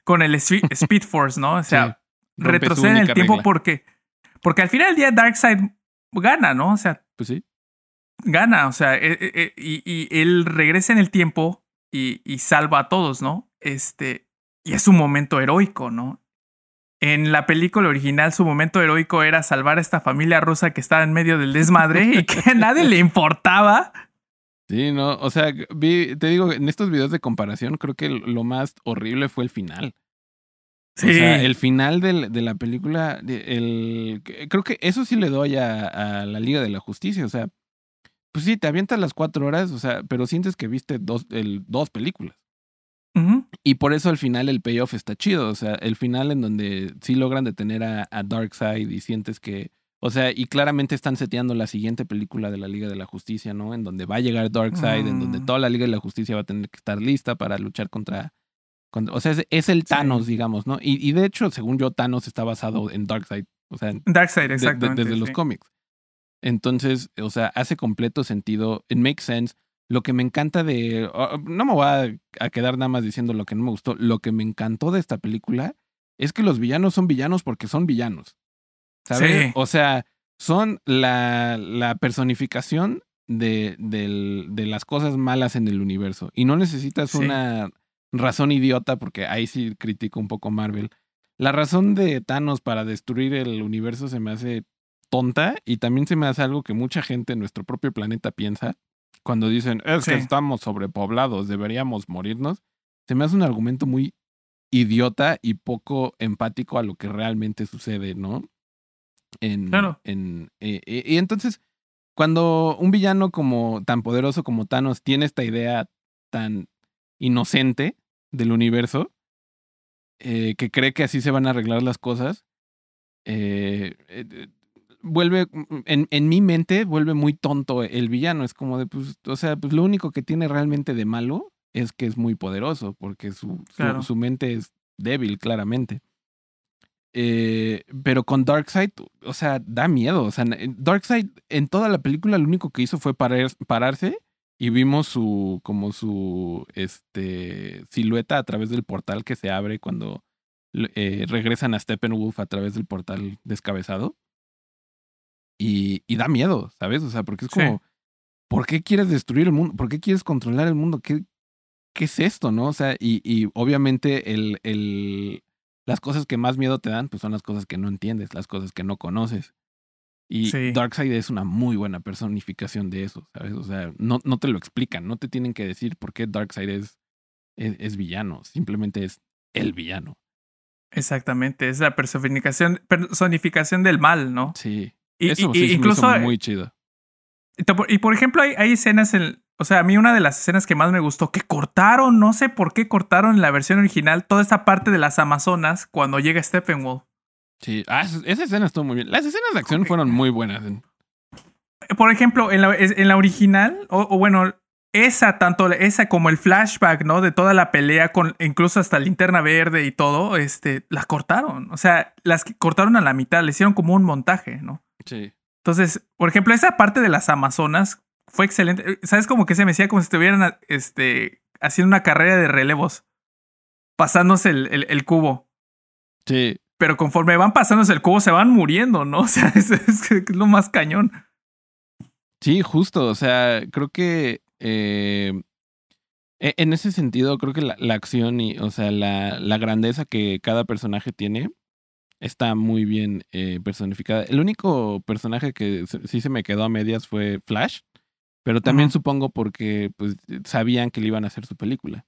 con, el Spe- Speed Force, ¿no? O sea, Sí. Retrocede en el tiempo regla. porque, porque al final del día Darkseid gana, ¿no? O sea, Pues sí. gana, o sea, eh, eh, eh, y, y él regresa en el tiempo y, y salva a todos, ¿no? Este, y es un momento heroico, ¿no? En la película original, su momento heroico era salvar a esta familia rusa que estaba en medio del desmadre y que a nadie le importaba. Sí, no, o sea, vi, te digo, en estos videos de comparación, creo que lo más horrible fue el final. Sí, O sea, el final del- de la película, el, creo que eso sí le doy a, a la Liga de la Justicia. O sea, pues sí, te avientas las cuatro horas, o sea, pero sientes que viste dos, el, dos películas. Y por eso al final el payoff está chido. O sea, el final en donde sí logran detener a, a Darkseid y sientes que. O sea, y claramente están seteando la siguiente película de la Liga de la Justicia, ¿no? En donde va a llegar Darkseid, en donde Mm. toda la Liga de la Justicia va a tener que estar lista para luchar contra. O sea, es, es el Thanos, digamos, ¿no? Y, y de hecho, según yo, Thanos está basado en Darkseid. O sea, Darkseid, de- de- exactamente. desde los cómics. Entonces, o sea, hace completo sentido. It makes sense. Lo que me encanta de. No me voy a, a quedar nada más diciendo lo que no me gustó. Lo que me encantó de esta película es que los villanos son villanos porque son villanos. ¿Sabes? Sí. O sea, son la, la personificación de, del- de las cosas malas en el universo. Y no necesitas Sí. una razón idiota, porque ahí sí critico un poco Marvel. La razón de Thanos para destruir el universo se me hace tonta y también se me hace algo que mucha gente en nuestro propio planeta piensa cuando dicen, es que estamos sobrepoblados, deberíamos morirnos. Se me hace un argumento muy idiota y poco empático a lo que realmente sucede, ¿no? En, Claro. en, eh, eh, y entonces, cuando un villano como tan poderoso como Thanos tiene esta idea tan inocente del universo, eh, que cree que así se van a arreglar las cosas, eh, eh, eh, vuelve, en, en mi mente, vuelve muy tonto el villano. Es como de, pues, o sea, pues lo único que tiene realmente de malo es que es muy poderoso, porque su, su, mente es débil, claramente. Eh, pero con Darkseid, o sea, da miedo. O sea, Darkseid en toda la película lo único que hizo fue parar, pararse y vimos su, como su, este, silueta a través del portal que se abre cuando eh, regresan a Steppenwolf a través del portal descabezado. Y, y da miedo, ¿sabes? O sea, porque es Sí. como, ¿por qué quieres destruir el mundo? ¿Por qué quieres controlar el mundo? ¿Qué, qué es esto, no? O sea, y, y obviamente el, el, las cosas que más miedo te dan, pues son las cosas que no entiendes, las cosas que no conoces. Y Sí. Darkseid es una muy buena personificación de eso, ¿sabes? O sea, no, no te lo explican, no te tienen que decir por qué Darkseid es, es, es villano, simplemente es el villano. Exactamente, es la personificación, personificación del mal, ¿no? Sí. Y, eso y- sí y se me incluso, hizo muy chido. y por ejemplo, hay, hay escenas en, o sea, a mí una de las escenas que más me gustó, que cortaron, no sé por qué cortaron en la versión original toda esta parte de las Amazonas cuando llega Steppenwolf. Sí. Ah, esa escena estuvo muy bien. Las escenas de acción fueron muy buenas. Por ejemplo, en la, es- en la original, o, o bueno, esa, tanto esa como el flashback, ¿no? De toda la pelea, con incluso hasta linterna verde y todo, este, la cortaron. O sea, las que cortaron a la mitad, le hicieron como un montaje, ¿no? Sí. Entonces, por ejemplo, esa parte de las Amazonas fue excelente. ¿Sabes? Como que se me decía como si estuvieran este, haciendo una carrera de relevos, pasándose el, el- el cubo. Sí. Pero conforme van pasándose el cubo, se van muriendo, ¿no? [laughs] O sea, es, es- es lo más cañón. Sí, justo. O sea, creo que eh, e- en ese sentido, creo que la, la acción y, o sea, la, la grandeza que cada personaje tiene está muy bien eh, personificada. El único personaje que sí se me quedó a medias fue Flash. Pero también supongo porque pues sabían que le iban a hacer su película.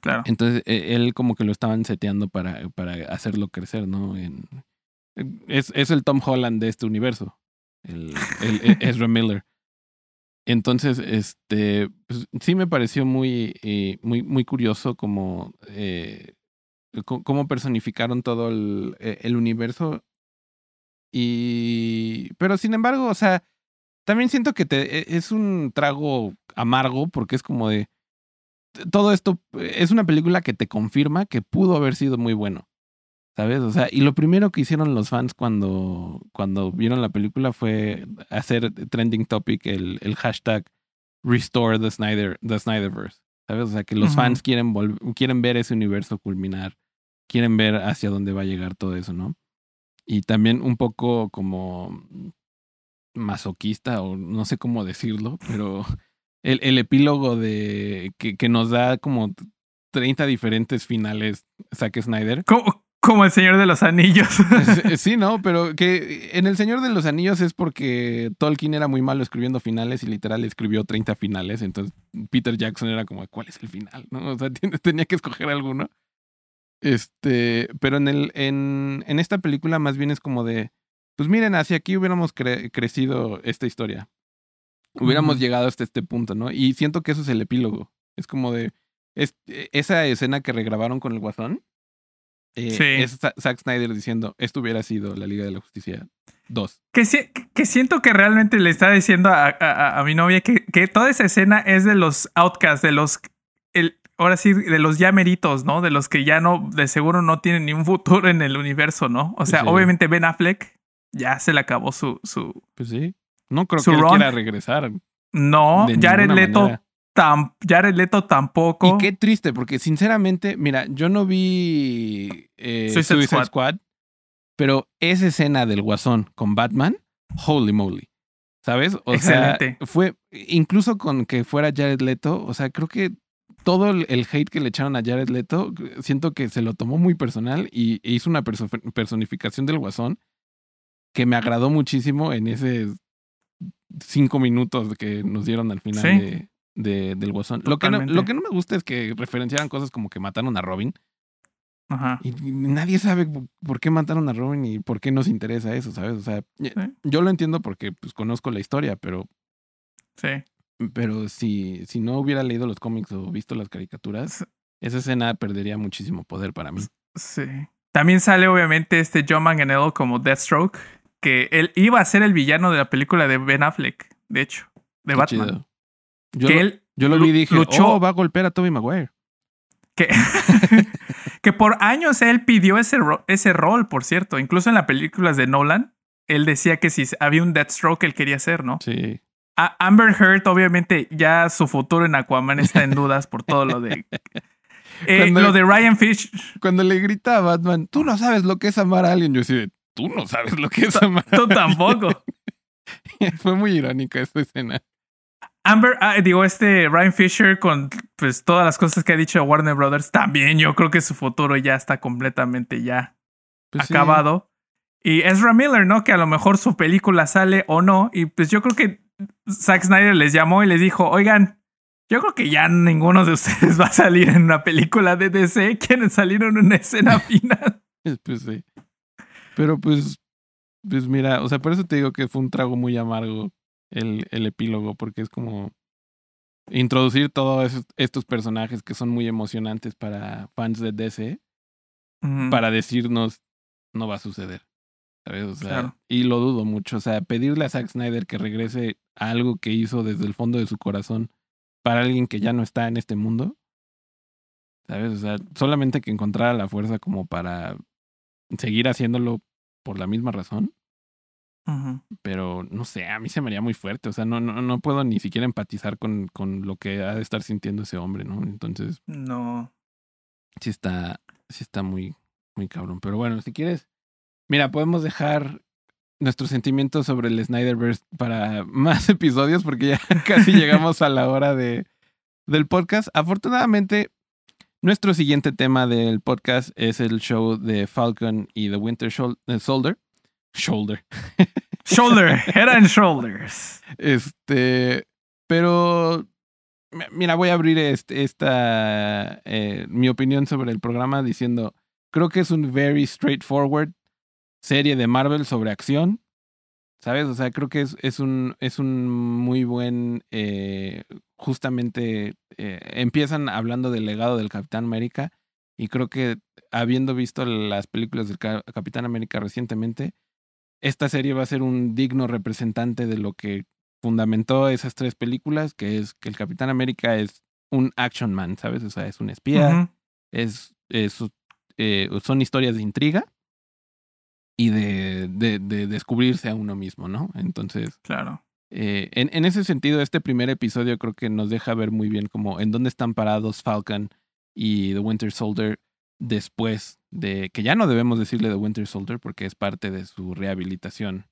Claro. Entonces e- él como que lo estaban seteando para, para hacerlo crecer, ¿no? En, es, es el Tom Holland de este universo, el, el- el [laughs] Ezra Miller. Entonces, este, pues, sí me pareció muy, eh, muy, muy curioso como eh, cómo personificaron todo el, eh, el universo. Y, pero sin embargo, o sea, también siento que te, e- es un trago amargo porque es como de todo esto es una película que te confirma que pudo haber sido muy bueno. ¿Sabes? O sea, y lo primero que hicieron los fans cuando, cuando vieron la película fue hacer trending topic el, el hashtag Restore the Snyder, the Snyderverse. ¿Sabes? O sea, que los fans quieren, quieren ver ese universo culminar, quieren ver hacia dónde va a llegar todo eso, ¿no? Y también un poco como masoquista, o no sé cómo decirlo, pero el, el epílogo de que, que nos da como 30 diferentes finales Zack Snyder. Como, como el Señor de los Anillos. [laughs] Sí, no, pero que en El Señor de los Anillos es porque Tolkien era muy malo escribiendo finales y literal escribió 30 finales. Entonces Peter Jackson era como, ¿cuál es el final? ¿No? O sea, [laughs] tenía que escoger alguno. Este, pero en, el, en, en esta película más bien es como de, pues miren, hacia aquí hubiéramos cre- crecido esta historia. Hubiéramos llegado hasta este punto, ¿no? Y siento que eso es el epílogo. Es como de, es, esa escena que regrabaron con el Guasón. eh, Sí. Es Za- Zack Snyder diciendo, esto hubiera sido la Liga de la Justicia 2. Que, si- que siento que realmente le está diciendo a, a- a- a mi novia que, que toda esa escena es de los outcasts, de los. El, ahora sí, de los ya meritos, ¿no? De los que ya no, de seguro no tienen ni un futuro en el universo, ¿no? O sea, Sí. obviamente Ben Affleck ya se le acabó su. su Pues sí. No creo Su que él quiera regresar. no, Jared Leto, tam- Jared Leto tampoco. Y qué triste, porque sinceramente, mira, yo no vi eh, Suicide Suicide, Squad. Squad. pero esa escena del Guasón con Batman, holy moly. ¿Sabes? O Excelente. sea, fue incluso con que fuera Jared Leto, o sea, creo que todo el, hate que le echaron a Jared Leto, siento que se lo tomó muy personal y e hizo una perso- personificación del Guasón que me agradó muchísimo en ese cinco minutos que nos dieron al final Sí. de, de- del Guasón. Lo que, no, lo que no me gusta es que referenciaran cosas como que mataron a Robin Ajá. y nadie sabe por qué mataron a Robin y por qué nos interesa eso, ¿sabes? O sea, Sí. yo lo entiendo porque pues conozco la historia, pero Sí. pero si, si no hubiera leído los cómics o visto las caricaturas, esa escena perdería muchísimo poder para mí. Sí. También sale obviamente este John Manganiello como Deathstroke, que él iba a ser el villano de la película de Ben Affleck, de hecho, de Qué Batman. chido. Yo, Que lo, él yo lo vi y dije, luchó- oh, va a golpear a Tobey Maguire. que, [laughs] que por años él pidió ese, ro- ese rol, por cierto. Incluso en las películas de Nolan, él decía que si había un Deathstroke, él quería ser, ¿no? Sí. A Amber Heard, obviamente, ya su futuro en Aquaman está en dudas por todo lo de. [laughs] Eh, Lo de Ryan Fish, Cuando le grita a Batman, tú no sabes lo que es amar a alguien, yo así de, tú no sabes lo que es amar tú tampoco. [laughs] Fue muy irónica esa escena. Amber, ah, digo, este Ryan Fisher con pues todas las cosas que ha dicho Warner Brothers, también yo creo que su futuro ya está completamente ya Pues sí. acabado. Y Ezra Miller, ¿no? Que a lo mejor su película sale o no. Y pues yo creo que Zack Snyder les llamó y les dijo, oigan, yo creo que ya ninguno de ustedes va a salir en una película de DC. ¿Quieren salir en una escena [laughs] final? Pues sí. Pero pues, pues mira, o sea, por eso te digo que fue un trago muy amargo el, el epílogo, porque es como introducir todos estos personajes que son muy emocionantes para fans de DC, para decirnos no va a suceder. ¿sabes? O sea, Claro. Y lo dudo mucho. O sea, pedirle a Zack Snyder que regrese a algo que hizo desde el fondo de su corazón para alguien que ya no está en este mundo. ¿Sabes? O sea, solamente que encontrara la fuerza como para seguir haciéndolo por la misma razón. Pero no sé, a mí se me haría muy fuerte. O sea, no, no, no puedo ni siquiera empatizar con, con lo que ha de estar sintiendo ese hombre, ¿no? Entonces, No. sí está, sí está muy, muy cabrón. Pero bueno, si quieres, mira, podemos dejar nuestros sentimientos sobre el Snyderverse para [laughs] más episodios porque ya [laughs] casi [laughs] llegamos a la hora de, del podcast. Afortunadamente, nuestro siguiente tema del podcast es el show de Falcon y The Winter eh, Soldier. Shoulder. [laughs] Shoulder, Head and Shoulders. Este, pero mira, voy a abrir este, esta eh, mi opinión sobre el programa diciendo, creo que es un very straightforward serie de Marvel sobre acción. ¿Sabes? O sea, creo que es, es, un, es un muy buen, eh, justamente, eh, empiezan hablando del legado del Capitán América y creo que habiendo visto las películas del Capitán América recientemente, esta serie va a ser un digno representante de lo que fundamentó esas tres películas, que es que el Capitán América es un action man, ¿sabes? O sea, es un espía, es, es eh, son historias de intriga y de, de, descubrirse a uno mismo, ¿no? Entonces, claro. Eh, en, en, ese sentido, este primer episodio creo que nos deja ver muy bien como en dónde están parados Falcon y The Winter Soldier después de que ya no debemos decirle The Winter Soldier porque es parte de su rehabilitación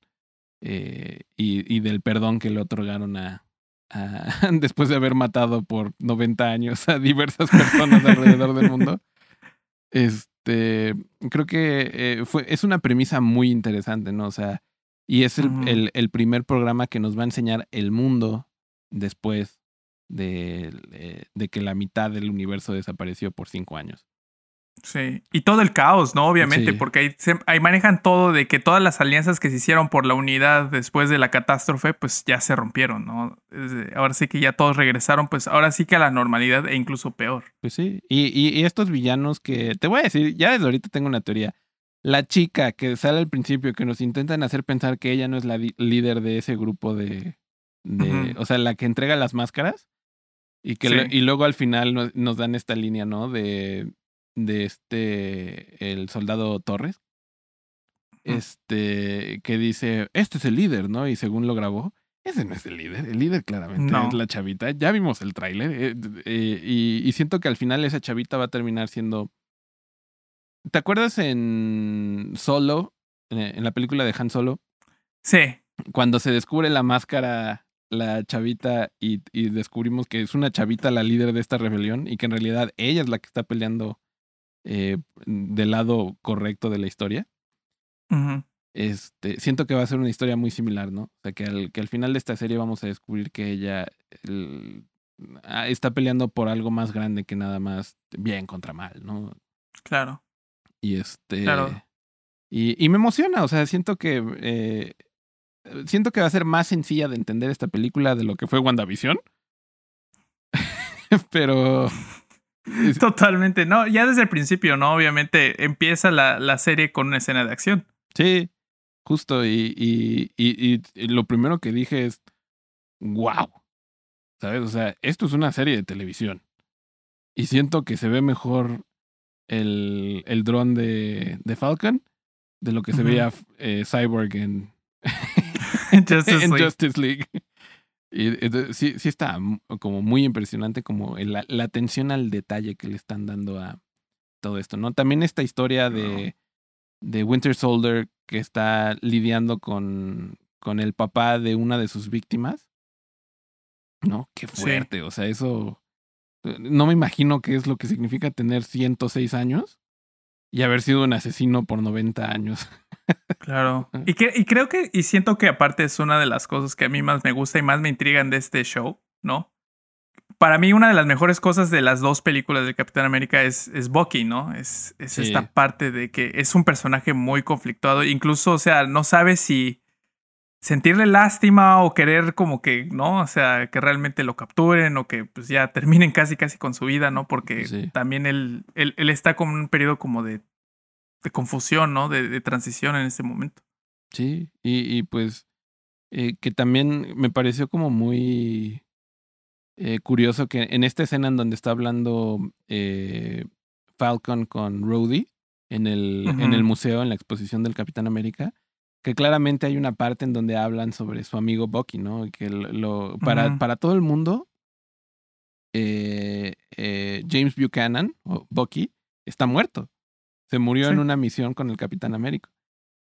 eh, y, y, del perdón que le otorgaron a, a, [laughs] después de haber matado por 90 años a diversas personas alrededor del mundo. [laughs] Es, este, creo que eh, fue, es una premisa muy interesante, ¿no? O sea, y es el, el, el, primer programa que nos va a enseñar el mundo después de, eh, de que la mitad del universo desapareció por cinco años. Sí, y todo el caos, ¿no? Obviamente, porque ahí, ahí, manejan todo de que todas las alianzas que se hicieron por la unidad después de la catástrofe, pues ya se rompieron, ¿no? Ahora sí que ya todos regresaron, pues ahora sí que a la normalidad e incluso peor. Pues sí, y, y, estos villanos que, te voy a decir, ya desde ahorita tengo una teoría. La chica que sale al principio, que nos intentan hacer pensar que ella no es la líder de ese grupo de... de O sea, la que entrega las máscaras. Y, que y luego al final nos dan esta línea, ¿no? De de este, el soldado Torres, este, que dice, este es el líder, ¿no? Y según lo grabó, ese no es el líder, el líder claramente es la chavita, ya vimos el tráiler, eh, eh, y, siento que al final esa chavita va a terminar siendo... ¿Te acuerdas en Solo, en la película de Han Solo? Sí. Cuando se descubre la máscara la chavita y, y, descubrimos que es una chavita la líder de esta rebelión y que en realidad ella es la que está peleando eh, del lado correcto de la historia. Este, siento que va a ser una historia muy similar, ¿no? O sea, que al, que al final de esta serie vamos a descubrir que ella ah, está peleando por algo más grande que nada más bien contra mal, ¿no? Claro. Y este. Claro. Y, y me emociona, o sea, siento que. Eh, siento que va a ser más sencilla de entender esta película de lo que fue WandaVision. [laughs] Pero. [laughs] Totalmente, no, ya desde el principio, ¿no? Obviamente empieza la, la serie con una escena de acción. Sí, justo, y, y, y, lo primero que dije es, wow, ¿sabes? O sea, esto es una serie de televisión. Y siento que se ve mejor el, el dron de, de Falcon de lo que se veía eh, Cyborg en, [laughs] en Justice [laughs] League. Y, sí, sí está como muy impresionante como la, la, atención al detalle que le están dando a todo esto, ¿no? También esta historia de, de Winter Soldier que está lidiando con, con el papá de una de sus víctimas. ¿No? Qué fuerte, o sea, eso... Eh, no me imagino qué es lo que significa tener 106 años y haber sido un asesino por 90 años. [laughs] Claro. Y, que, y creo que, y siento que aparte es una de las cosas que a mí más me gusta y más me intrigan de este show, ¿no? Para mí una de las mejores cosas de las dos películas de Capitán América es, es Bucky, ¿no? Es, es esta parte de que es un personaje muy conflictuado, incluso, o sea, no sabe si sentirle lástima o querer como que, ¿no? O sea, que realmente lo capturen o que pues ya terminen casi casi con su vida, ¿no? Porque también él, él, él, está como en un periodo como de de confusión, ¿no? De, de, transición en ese momento. Sí, y, y pues eh, que también me pareció como muy eh, curioso que en esta escena en donde está hablando eh, Falcon con Rhodey en el, en el museo, en la exposición del Capitán América, que claramente hay una parte en donde hablan sobre su amigo Bucky, ¿no? Y que lo, para, para todo el mundo, James Buchanan, o Bucky, está muerto. Se murió en una misión con el Capitán América.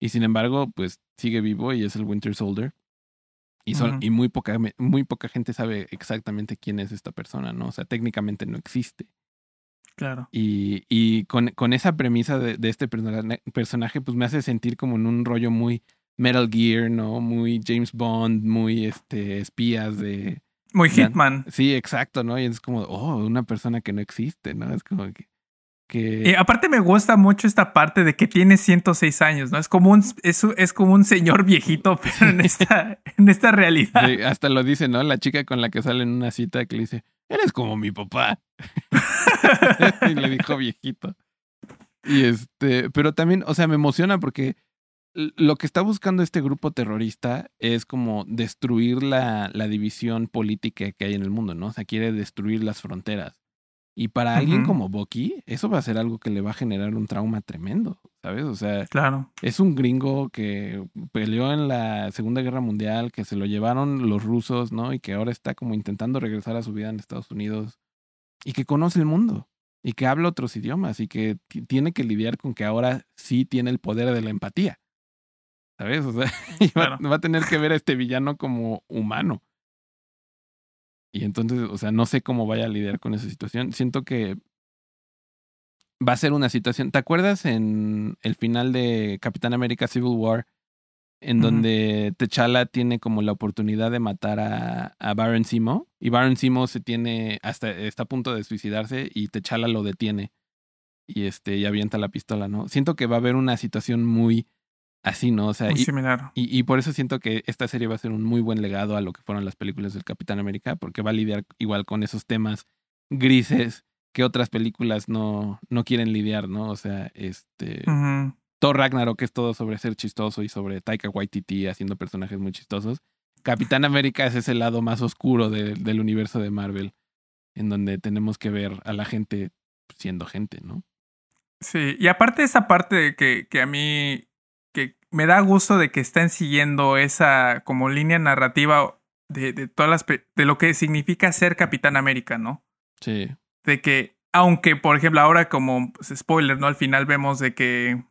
Y sin embargo, pues sigue vivo y es el Winter Soldier. Y, son, y muy, poca, muy poca gente sabe exactamente quién es esta persona, ¿no? O sea, técnicamente no existe. Claro. Y, y con, con esa premisa de, de, este personaje, pues me hace sentir como en un rollo muy Metal Gear, ¿no? Muy James Bond, muy este, espías de, Muy Hitman. Sí, exacto, ¿no? Y es como, oh, una persona que no existe, ¿no? Es como que... que- Y aparte me gusta mucho esta parte de que tiene 106 años, ¿no? Es como un, es, es como un señor viejito, pero en esta, en esta realidad. sí, hasta lo dice, ¿no? La chica con la que sale en una cita que le dice, eres como mi papá. [laughs] y le dijo viejito. Y este, pero también, o sea, me emociona porque lo que está buscando este grupo terrorista es como destruir la, la división política que hay en el mundo, ¿no? O sea, quiere destruir las fronteras. Y para alguien como Bucky, eso va a ser algo que le va a generar un trauma tremendo, ¿sabes? O sea, Claro. es un gringo que peleó en la Segunda Guerra Mundial, que se lo llevaron los rusos, ¿no? Y que ahora está como intentando regresar a su vida en Estados Unidos y que conoce el mundo y que habla otros idiomas y que ti- tiene que lidiar con que ahora sí tiene el poder de la empatía. ¿Sabes? O sea, [laughs] va a tener que ver a este villano como humano. Y entonces, o sea, no sé cómo vaya a lidiar con esa situación. Siento que va a ser una situación. ¿Te acuerdas en el final de Capitán América Civil War? En donde T'Challa tiene como la oportunidad de matar a, a Baron Simo. Y Baron Simo se tiene. hasta está a punto de suicidarse y T'Challa lo detiene. Y este, y avienta la pistola, ¿no? Siento que va a haber una situación muy así, ¿no? O sea, Muy y, similar. y, y por eso siento que esta serie va a ser un muy buen legado a lo que fueron las películas del Capitán América, porque va a lidiar igual con esos temas grises que otras películas no, no quieren lidiar, ¿no? O sea, este... Ujú. Thor Ragnarok es todo sobre ser chistoso y sobre Taika Waititi haciendo personajes muy chistosos. Capitán América es ese lado más oscuro de- del universo de Marvel, en donde tenemos que ver a la gente siendo gente, ¿no? Sí, y aparte esa parte que, que a mí me da gusto de que estén siguiendo esa como línea narrativa de, de todas las de lo que significa ser Capitán América, ¿no? Sí. De que, aunque, por ejemplo, ahora como pues, spoiler, ¿no? Al final vemos de que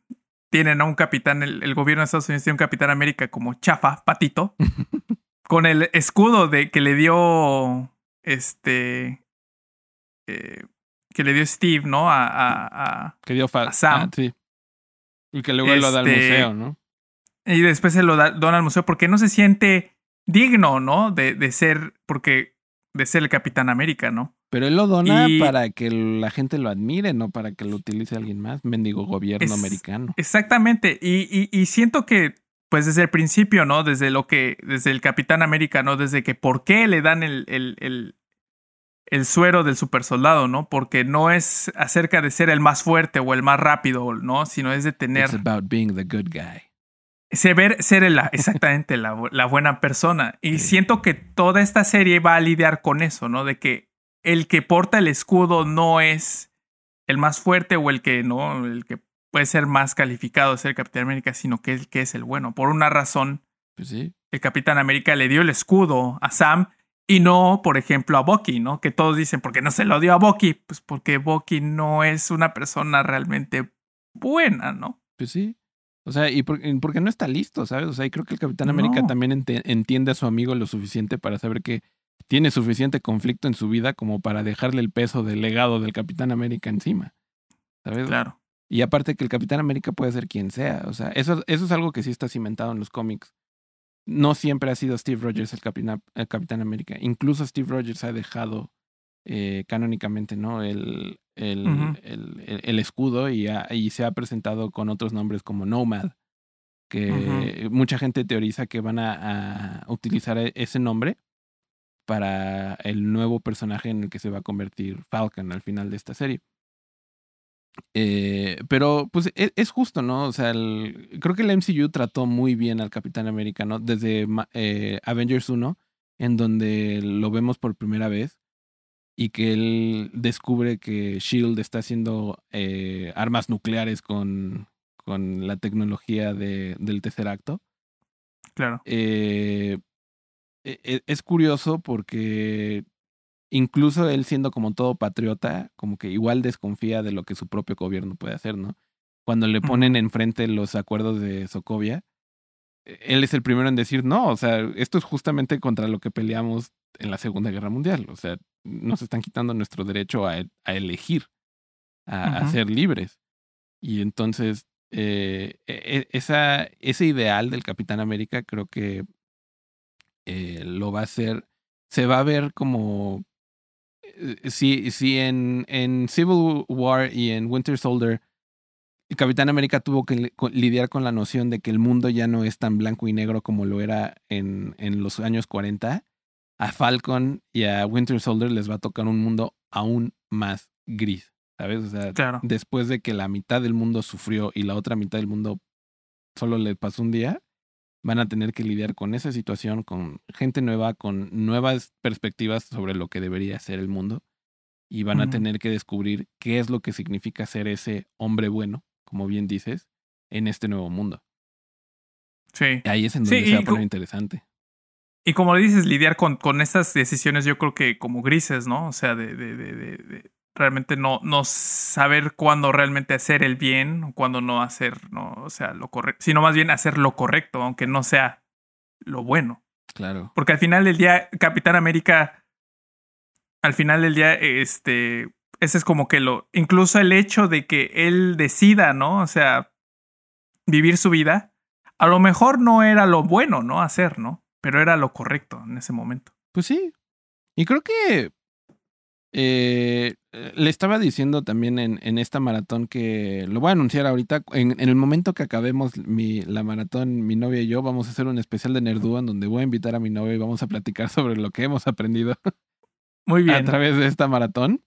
tienen a un capitán, el, el gobierno de Estados Unidos tiene un Capitán América como chafa, patito, [laughs] con el escudo de que le dio este eh, que le dio Steve, ¿no? A, a- a- Que dio A Sam. Ah, sí. Y que luego lo da al Este, museo, ¿no? Y después se lo da, dona al museo porque no se siente digno, ¿no? De, de ser, porque de ser el Capitán América, ¿no? Pero él lo dona Y- para que la gente lo admire, no para que lo utilice alguien más. Mendigo gobierno Es- americano. Exactamente. Y, y, y siento que, pues desde el principio, ¿no? Desde lo que, desde el Capitán América, ¿no? Desde que por qué le dan el, el, el, el suero del super soldado, ¿no? Porque no es acerca de ser el más fuerte o el más rápido, ¿no? Sino es de tener, It's about being the good guy. Ser, ser el- exactamente la, bu- la buena persona. Y Sí. siento que toda esta serie va a lidiar con eso, ¿no? De que el que porta el escudo no es el más fuerte o el que no, el que puede ser más calificado de ser Capitán América, sino que el que es el bueno. Por una razón, Pues sí. el Capitán América le dio el escudo a Sam y no, por ejemplo, a Bucky, ¿no? Que todos dicen, ¿por qué no se lo dio a Bucky? Pues porque Bucky no es una persona realmente buena, ¿no? Pues sí. O sea, y por- y porque no está listo, ¿sabes? O sea, y creo que el Capitán América No. también ente- entiende a su amigo lo suficiente para saber que tiene suficiente conflicto en su vida como para dejarle el peso del legado del Capitán América encima. ¿Sabes? Claro. Y aparte que el Capitán América puede ser quien sea. O sea, eso, eso es algo que sí está cimentado en los cómics. No siempre ha sido Steve Rogers el Capitán, el Capitán América. Incluso Steve Rogers ha dejado eh, canónicamente, ¿no? El, el, el, el- el escudo y, ha- y se ha presentado con otros nombres como Nomad. Que mucha gente teoriza que van a, a utilizar e- ese nombre para el nuevo personaje en el que se va a convertir Falcon al final de esta serie. Eh, pero pues e- es, justo, ¿no? O sea, el- creo que el MCU trató muy bien al Capitán América, ¿no? Desde eh, Avengers 1, en donde lo vemos por primera vez y que él descubre que Shield está haciendo eh, armas nucleares con, con la tecnología de, del tercer acto. Claro. Eh, e- e- es curioso porque incluso él siendo como todo patriota, como que igual desconfía de lo que su propio gobierno puede hacer, ¿no? Cuando le ponen enfrente los acuerdos de Sokovia, eh, él es el primero en decir, no, o sea, esto es justamente contra lo que peleamos en la Segunda Guerra Mundial, o sea, nos están quitando nuestro derecho a, a elegir, a, a ser libres. Y entonces, eh, e- e- esa, ese ideal del Capitán América creo que eh, lo va a hacer se va a ver como eh, si, si en, en Civil War y en Winter Soldier el Capitán América tuvo que lidiar con la noción de que el mundo ya no es tan blanco y negro como lo era en, en los años 40, a Falcon y a Winter Soldier les va a tocar un mundo aún más gris, ¿sabes? O sea, después de que la mitad del mundo sufrió y la otra mitad del mundo solo le pasó un día, van a tener que lidiar con esa situación, con gente nueva, con nuevas perspectivas sobre lo que debería ser el mundo. Y van a tener que descubrir qué es lo que significa ser ese hombre bueno, como bien dices, en este nuevo mundo. Sí. Ahí es en donde se va a poner interesante. Y como le dices, lidiar con, con estas decisiones, yo creo que como grises, ¿no? O sea, de, de, de, de realmente no, no saber cuándo realmente hacer el bien o cuándo no hacer, no, o sea, lo correcto, sino más bien hacer lo correcto, aunque no sea lo bueno. Claro. Porque al final del día, Capitán América, al final del día, este, ese es como que lo, incluso el hecho de que él decida, ¿no? O sea, vivir su vida, a lo mejor no era lo bueno, ¿no? Hacer, ¿no? Pero era lo correcto en ese momento. Pues sí. Y creo que eh, le estaba diciendo también en, en, esta maratón que lo voy a anunciar ahorita. En, en, el momento que acabemos mi, la maratón, mi novia y yo vamos a hacer un especial de Nerdúa en donde voy a invitar a mi novia y vamos a platicar sobre lo que hemos aprendido. [laughs] Muy bien. A través de esta maratón.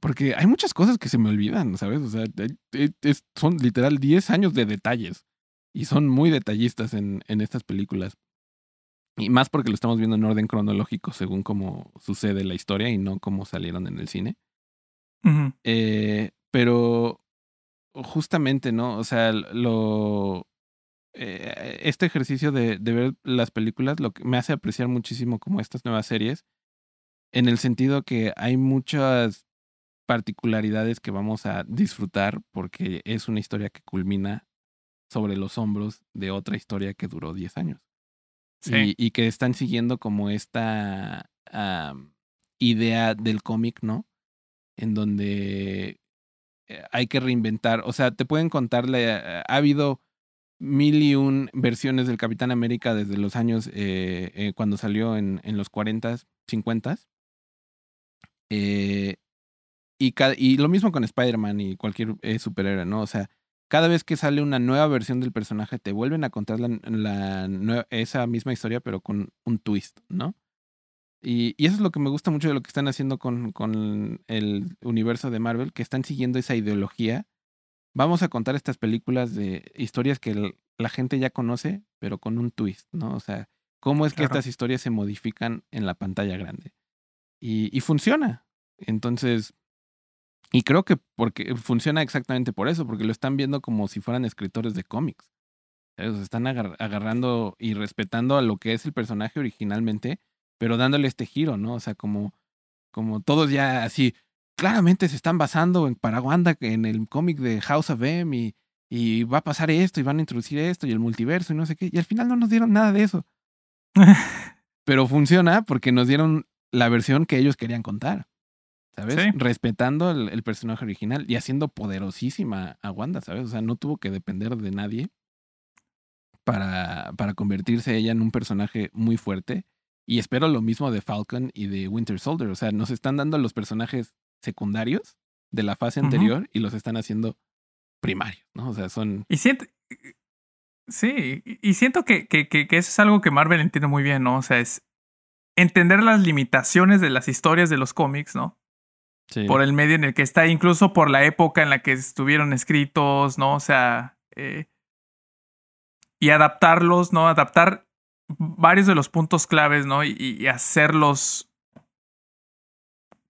Porque hay muchas cosas que se me olvidan, ¿sabes? O sea, son literal 10 años de detalles. Y son muy detallistas en, en estas películas. Y más porque lo estamos viendo en orden cronológico según cómo sucede la historia y no cómo salieron en el cine. eh, pero justamente, ¿no? O sea, lo. Eh, este ejercicio de, de, ver las películas lo que me hace apreciar muchísimo como estas nuevas series. En el sentido que hay muchas particularidades que vamos a disfrutar porque es una historia que culmina sobre los hombros de otra historia que duró 10 años. Y, que están siguiendo como esta idea del cómic, ¿no? En donde eh, hay que reinventar, o sea, te pueden contarle, ha habido mil y un versiones del Capitán América desde los años eh, eh, cuando salió en, en los 40, 50. Eh, y, y lo mismo con Spider-Man y cualquier superhéroe, ¿no? O sea, cada vez que sale una nueva versión del personaje, te vuelven a contar la, esa misma historia, pero con un twist, ¿no? Y, y, eso es lo que me gusta mucho de lo que están haciendo con, con el universo de Marvel, que están siguiendo esa ideología. Vamos a contar estas películas de historias que la gente ya conoce, pero con un twist, ¿no? O sea, cómo es que estas historias se modifican en la pantalla grande. Y, y funciona. Entonces, y creo que porque funciona exactamente por eso, porque lo están viendo como si fueran escritores de cómics. Se están agarrando y respetando a lo que es el personaje originalmente, pero dándole este giro, ¿no? O sea, como, como todos ya así, claramente se están basando en Paraguanda, en el cómic de House of M, y, y va a pasar esto, y van a introducir esto, y el multiverso, y no sé qué. Y al final no nos dieron nada de eso. [laughs] pero funciona porque nos dieron la versión que ellos querían contar. ¿Sabes? Respetando el, personaje original y haciendo poderosísima a Wanda, ¿sabes? O sea, no tuvo que depender de nadie para, para convertirse ella en un personaje muy fuerte. Y espero lo mismo de Falcon y de Winter Soldier. O sea, nos están dando los personajes secundarios de la fase anterior y los están haciendo primarios, ¿no? O sea, son... Y siento... Sí, y siento que, que, que, que eso es algo que Marvel entiende muy bien, ¿no? O sea, es entender las limitaciones de las historias de los cómics, ¿no? Por el medio en el que está, incluso por la época en la que estuvieron escritos, ¿no? O sea, eh, y adaptarlos, ¿no? Adaptar varios de los puntos claves, ¿no? Y, y, hacerlos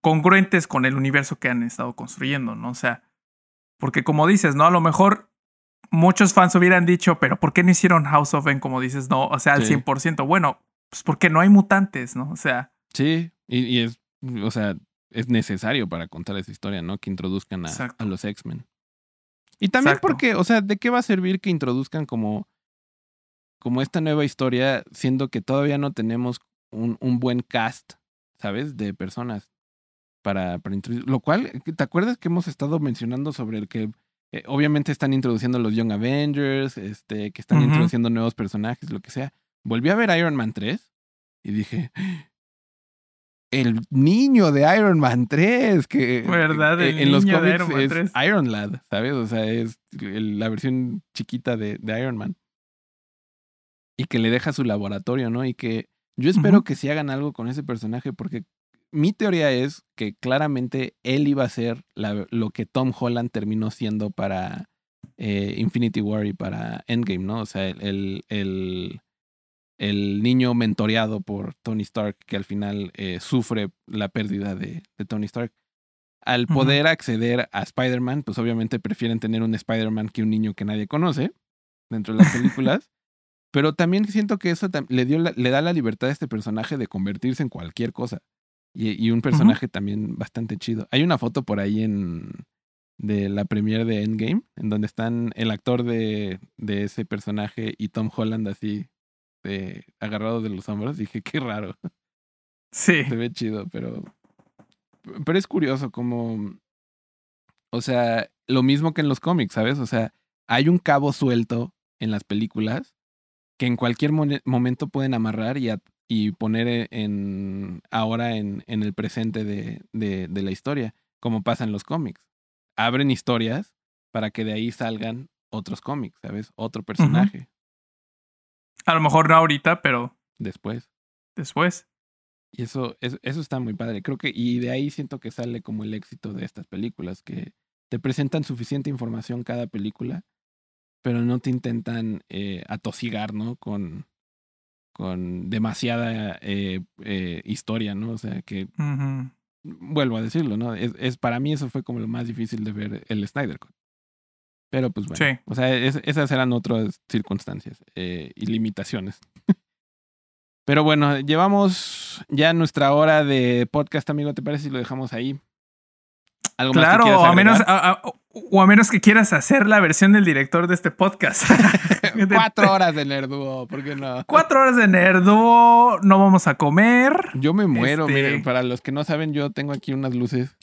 congruentes con el universo que han estado construyendo, ¿no? O sea, porque como dices, ¿no? A lo mejor muchos fans hubieran dicho, pero ¿por qué no hicieron House of M como dices? No, o sea, al 100%. Bueno, pues porque no hay mutantes, ¿no? O sea. Sí, y, y es, o sea, es necesario para contar esa historia, ¿no? Que introduzcan a, a los X-Men. Y también porque, o sea, ¿de qué va a servir que introduzcan como, como esta nueva historia, siendo que todavía no tenemos un, un buen cast, ¿sabes? De personas para, para introducir. Lo cual, ¿te acuerdas que hemos estado mencionando sobre el que eh, obviamente están introduciendo los Young Avengers, este, que están introduciendo nuevos personajes, lo que sea? Volví a ver Iron Man 3 y dije, el niño de Iron Man 3, que ¿Verdad? eh, El en los niño cómics Iron es 3. Iron Lad, ¿sabes? O sea, es la versión chiquita de, de Iron Man. Y que le deja su laboratorio, ¿no? Y que yo espero que si hagan algo con ese personaje, porque mi teoría es que claramente él iba a ser la- lo que Tom Holland terminó siendo para eh, Infinity War y para Endgame, ¿no? O sea, el, el, el, el niño mentoreado por Tony Stark que al final eh, sufre la pérdida de, de Tony Stark. Al poder acceder a Spider-Man, pues obviamente prefieren tener un Spider-Man que un niño que nadie conoce dentro de las películas. [laughs] Pero también siento que eso le, dio la- le da la libertad a este personaje de convertirse en cualquier cosa. Y, y un personaje también bastante chido. Hay una foto por ahí en de la premiere de Endgame, en donde están el actor de, de ese personaje y Tom Holland así de, agarrado de los hombros. Dije, qué raro. Sí. Se ve chido, pero. Pero es curioso como. O sea, lo mismo que en los cómics, ¿sabes? O sea, hay un cabo suelto en las películas que en cualquier momento pueden amarrar y, a- y poner e- en. ahora en, en el presente de, de, de la historia, como pasa en los cómics. Abren historias para que de ahí salgan otros cómics, ¿sabes? Otro personaje A lo mejor no ahorita, pero después. después. Y eso, eso, eso está muy padre. Creo que, y de ahí siento que sale como el éxito de estas películas, que te presentan suficiente información cada película, pero no te intentan eh, atosigar, ¿no? Con, con demasiada eh, eh, historia, ¿no? O sea, que, vuelvo a decirlo, ¿no? Es, es, para mí eso fue como lo más difícil de ver el Snyder Cut. Pero pues bueno, Sí. o sea, es- esas eran otras circunstancias eh, y limitaciones. [laughs] Pero bueno, llevamos ya nuestra hora de podcast, amigo. ¿Te parece si lo dejamos ahí? ¿Algo más que Claro, o a, menos, agregar? a- a- o a menos que quieras hacer la versión del director de este podcast. [laughs] [laughs] Cuatro horas de Nerduo, ¿por qué no? Cuatro horas de nerdo, no vamos a comer. Yo me muero, Este- miren, para los que no saben, yo tengo aquí unas luces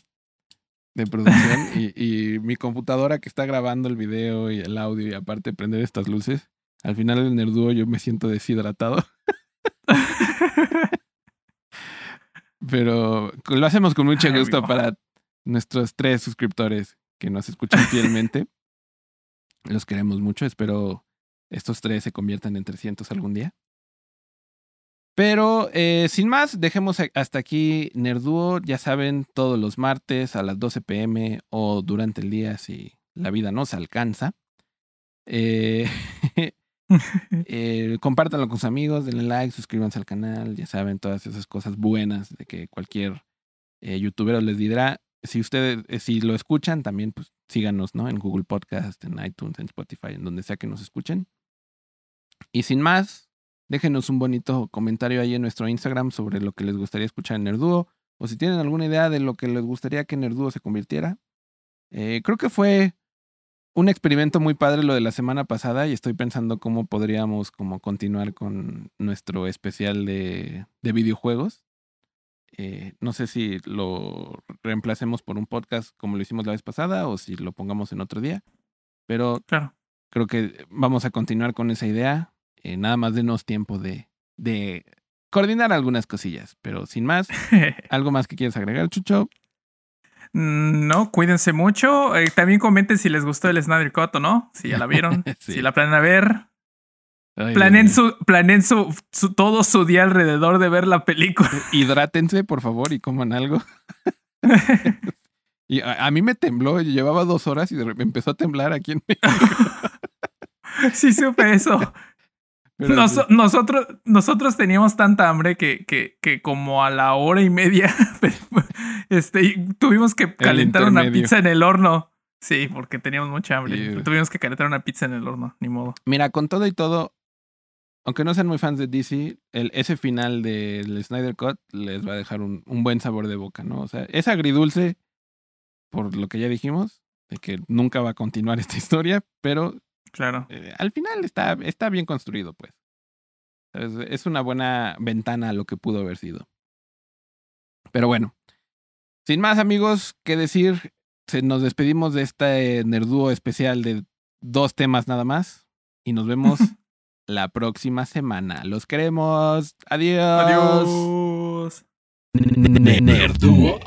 de producción y, y mi computadora que está grabando el video y el audio y aparte prender estas luces. Al final del Nerduo yo me siento deshidratado, [laughs] pero lo hacemos con mucho gusto para nuestros tres suscriptores que nos escuchan fielmente. [laughs] Los queremos mucho, espero estos tres se conviertan en 300 algún día. Pero eh, sin más, dejemos hasta aquí Nerduo. Ya saben, todos los martes a las 12 pm o durante el día si la vida nos alcanza. Eh, [laughs] [laughs] eh, compártanlo con sus amigos, denle like, suscríbanse al canal. Ya saben, todas esas cosas buenas de que cualquier eh, youtuber les dirá. Si ustedes, eh, si lo escuchan, también pues síganos, ¿no? En Google Podcast, en iTunes, en Spotify, en donde sea que nos escuchen. Y sin más, déjenos un bonito comentario ahí en nuestro Instagram sobre lo que les gustaría escuchar en Nerduo. O si tienen alguna idea de lo que les gustaría que Nerduo se convirtiera. Eh, creo que fue un experimento muy padre lo de la semana pasada y estoy pensando cómo podríamos como continuar con nuestro especial de, de videojuegos. Eh, no sé si lo reemplacemos por un podcast como lo hicimos la vez pasada o si lo pongamos en otro día. Pero Claro. creo que vamos a continuar con esa idea. Eh, nada más denos tiempo de, de coordinar algunas cosillas. Pero sin más, [laughs] ¿algo más que quieras agregar, Chucho? No, cuídense mucho. Eh, también comenten si les gustó el Snyder Cut o no. Si ya la vieron. [laughs] Sí. Si la planean ver. Ay, Planen, su, planen su, su- todo su día alrededor de ver la película. Hidrátense, por favor, y coman algo. [laughs] Y a, a mí me tembló, yo llevaba dos horas y de repente empezó a temblar aquí en México. sí, supe eso. Nos- nosotros, nosotros teníamos tanta hambre que, que, que como a la hora y media [laughs] este, tuvimos que calentar una pizza en el horno. Sí, porque teníamos mucha hambre. Tuvimos que calentar una pizza en el horno, ni modo. Mira, con todo y todo, aunque no sean muy fans de DC, el, ese final del Snyder Cut les va a dejar un, un buen sabor de boca, ¿no? O sea, es agridulce, por lo que ya dijimos, de que nunca va a continuar [laughs] esta historia, pero Claro. eh, al final está, está bien construido, pues. Es, es una buena ventana a lo que pudo haber sido. Pero bueno, sin más amigos que decir, se, nos despedimos de este Nerdúo especial de dos temas nada más y nos vemos [laughs] la próxima semana. Los queremos. Adiós. Adiós. Nerduo.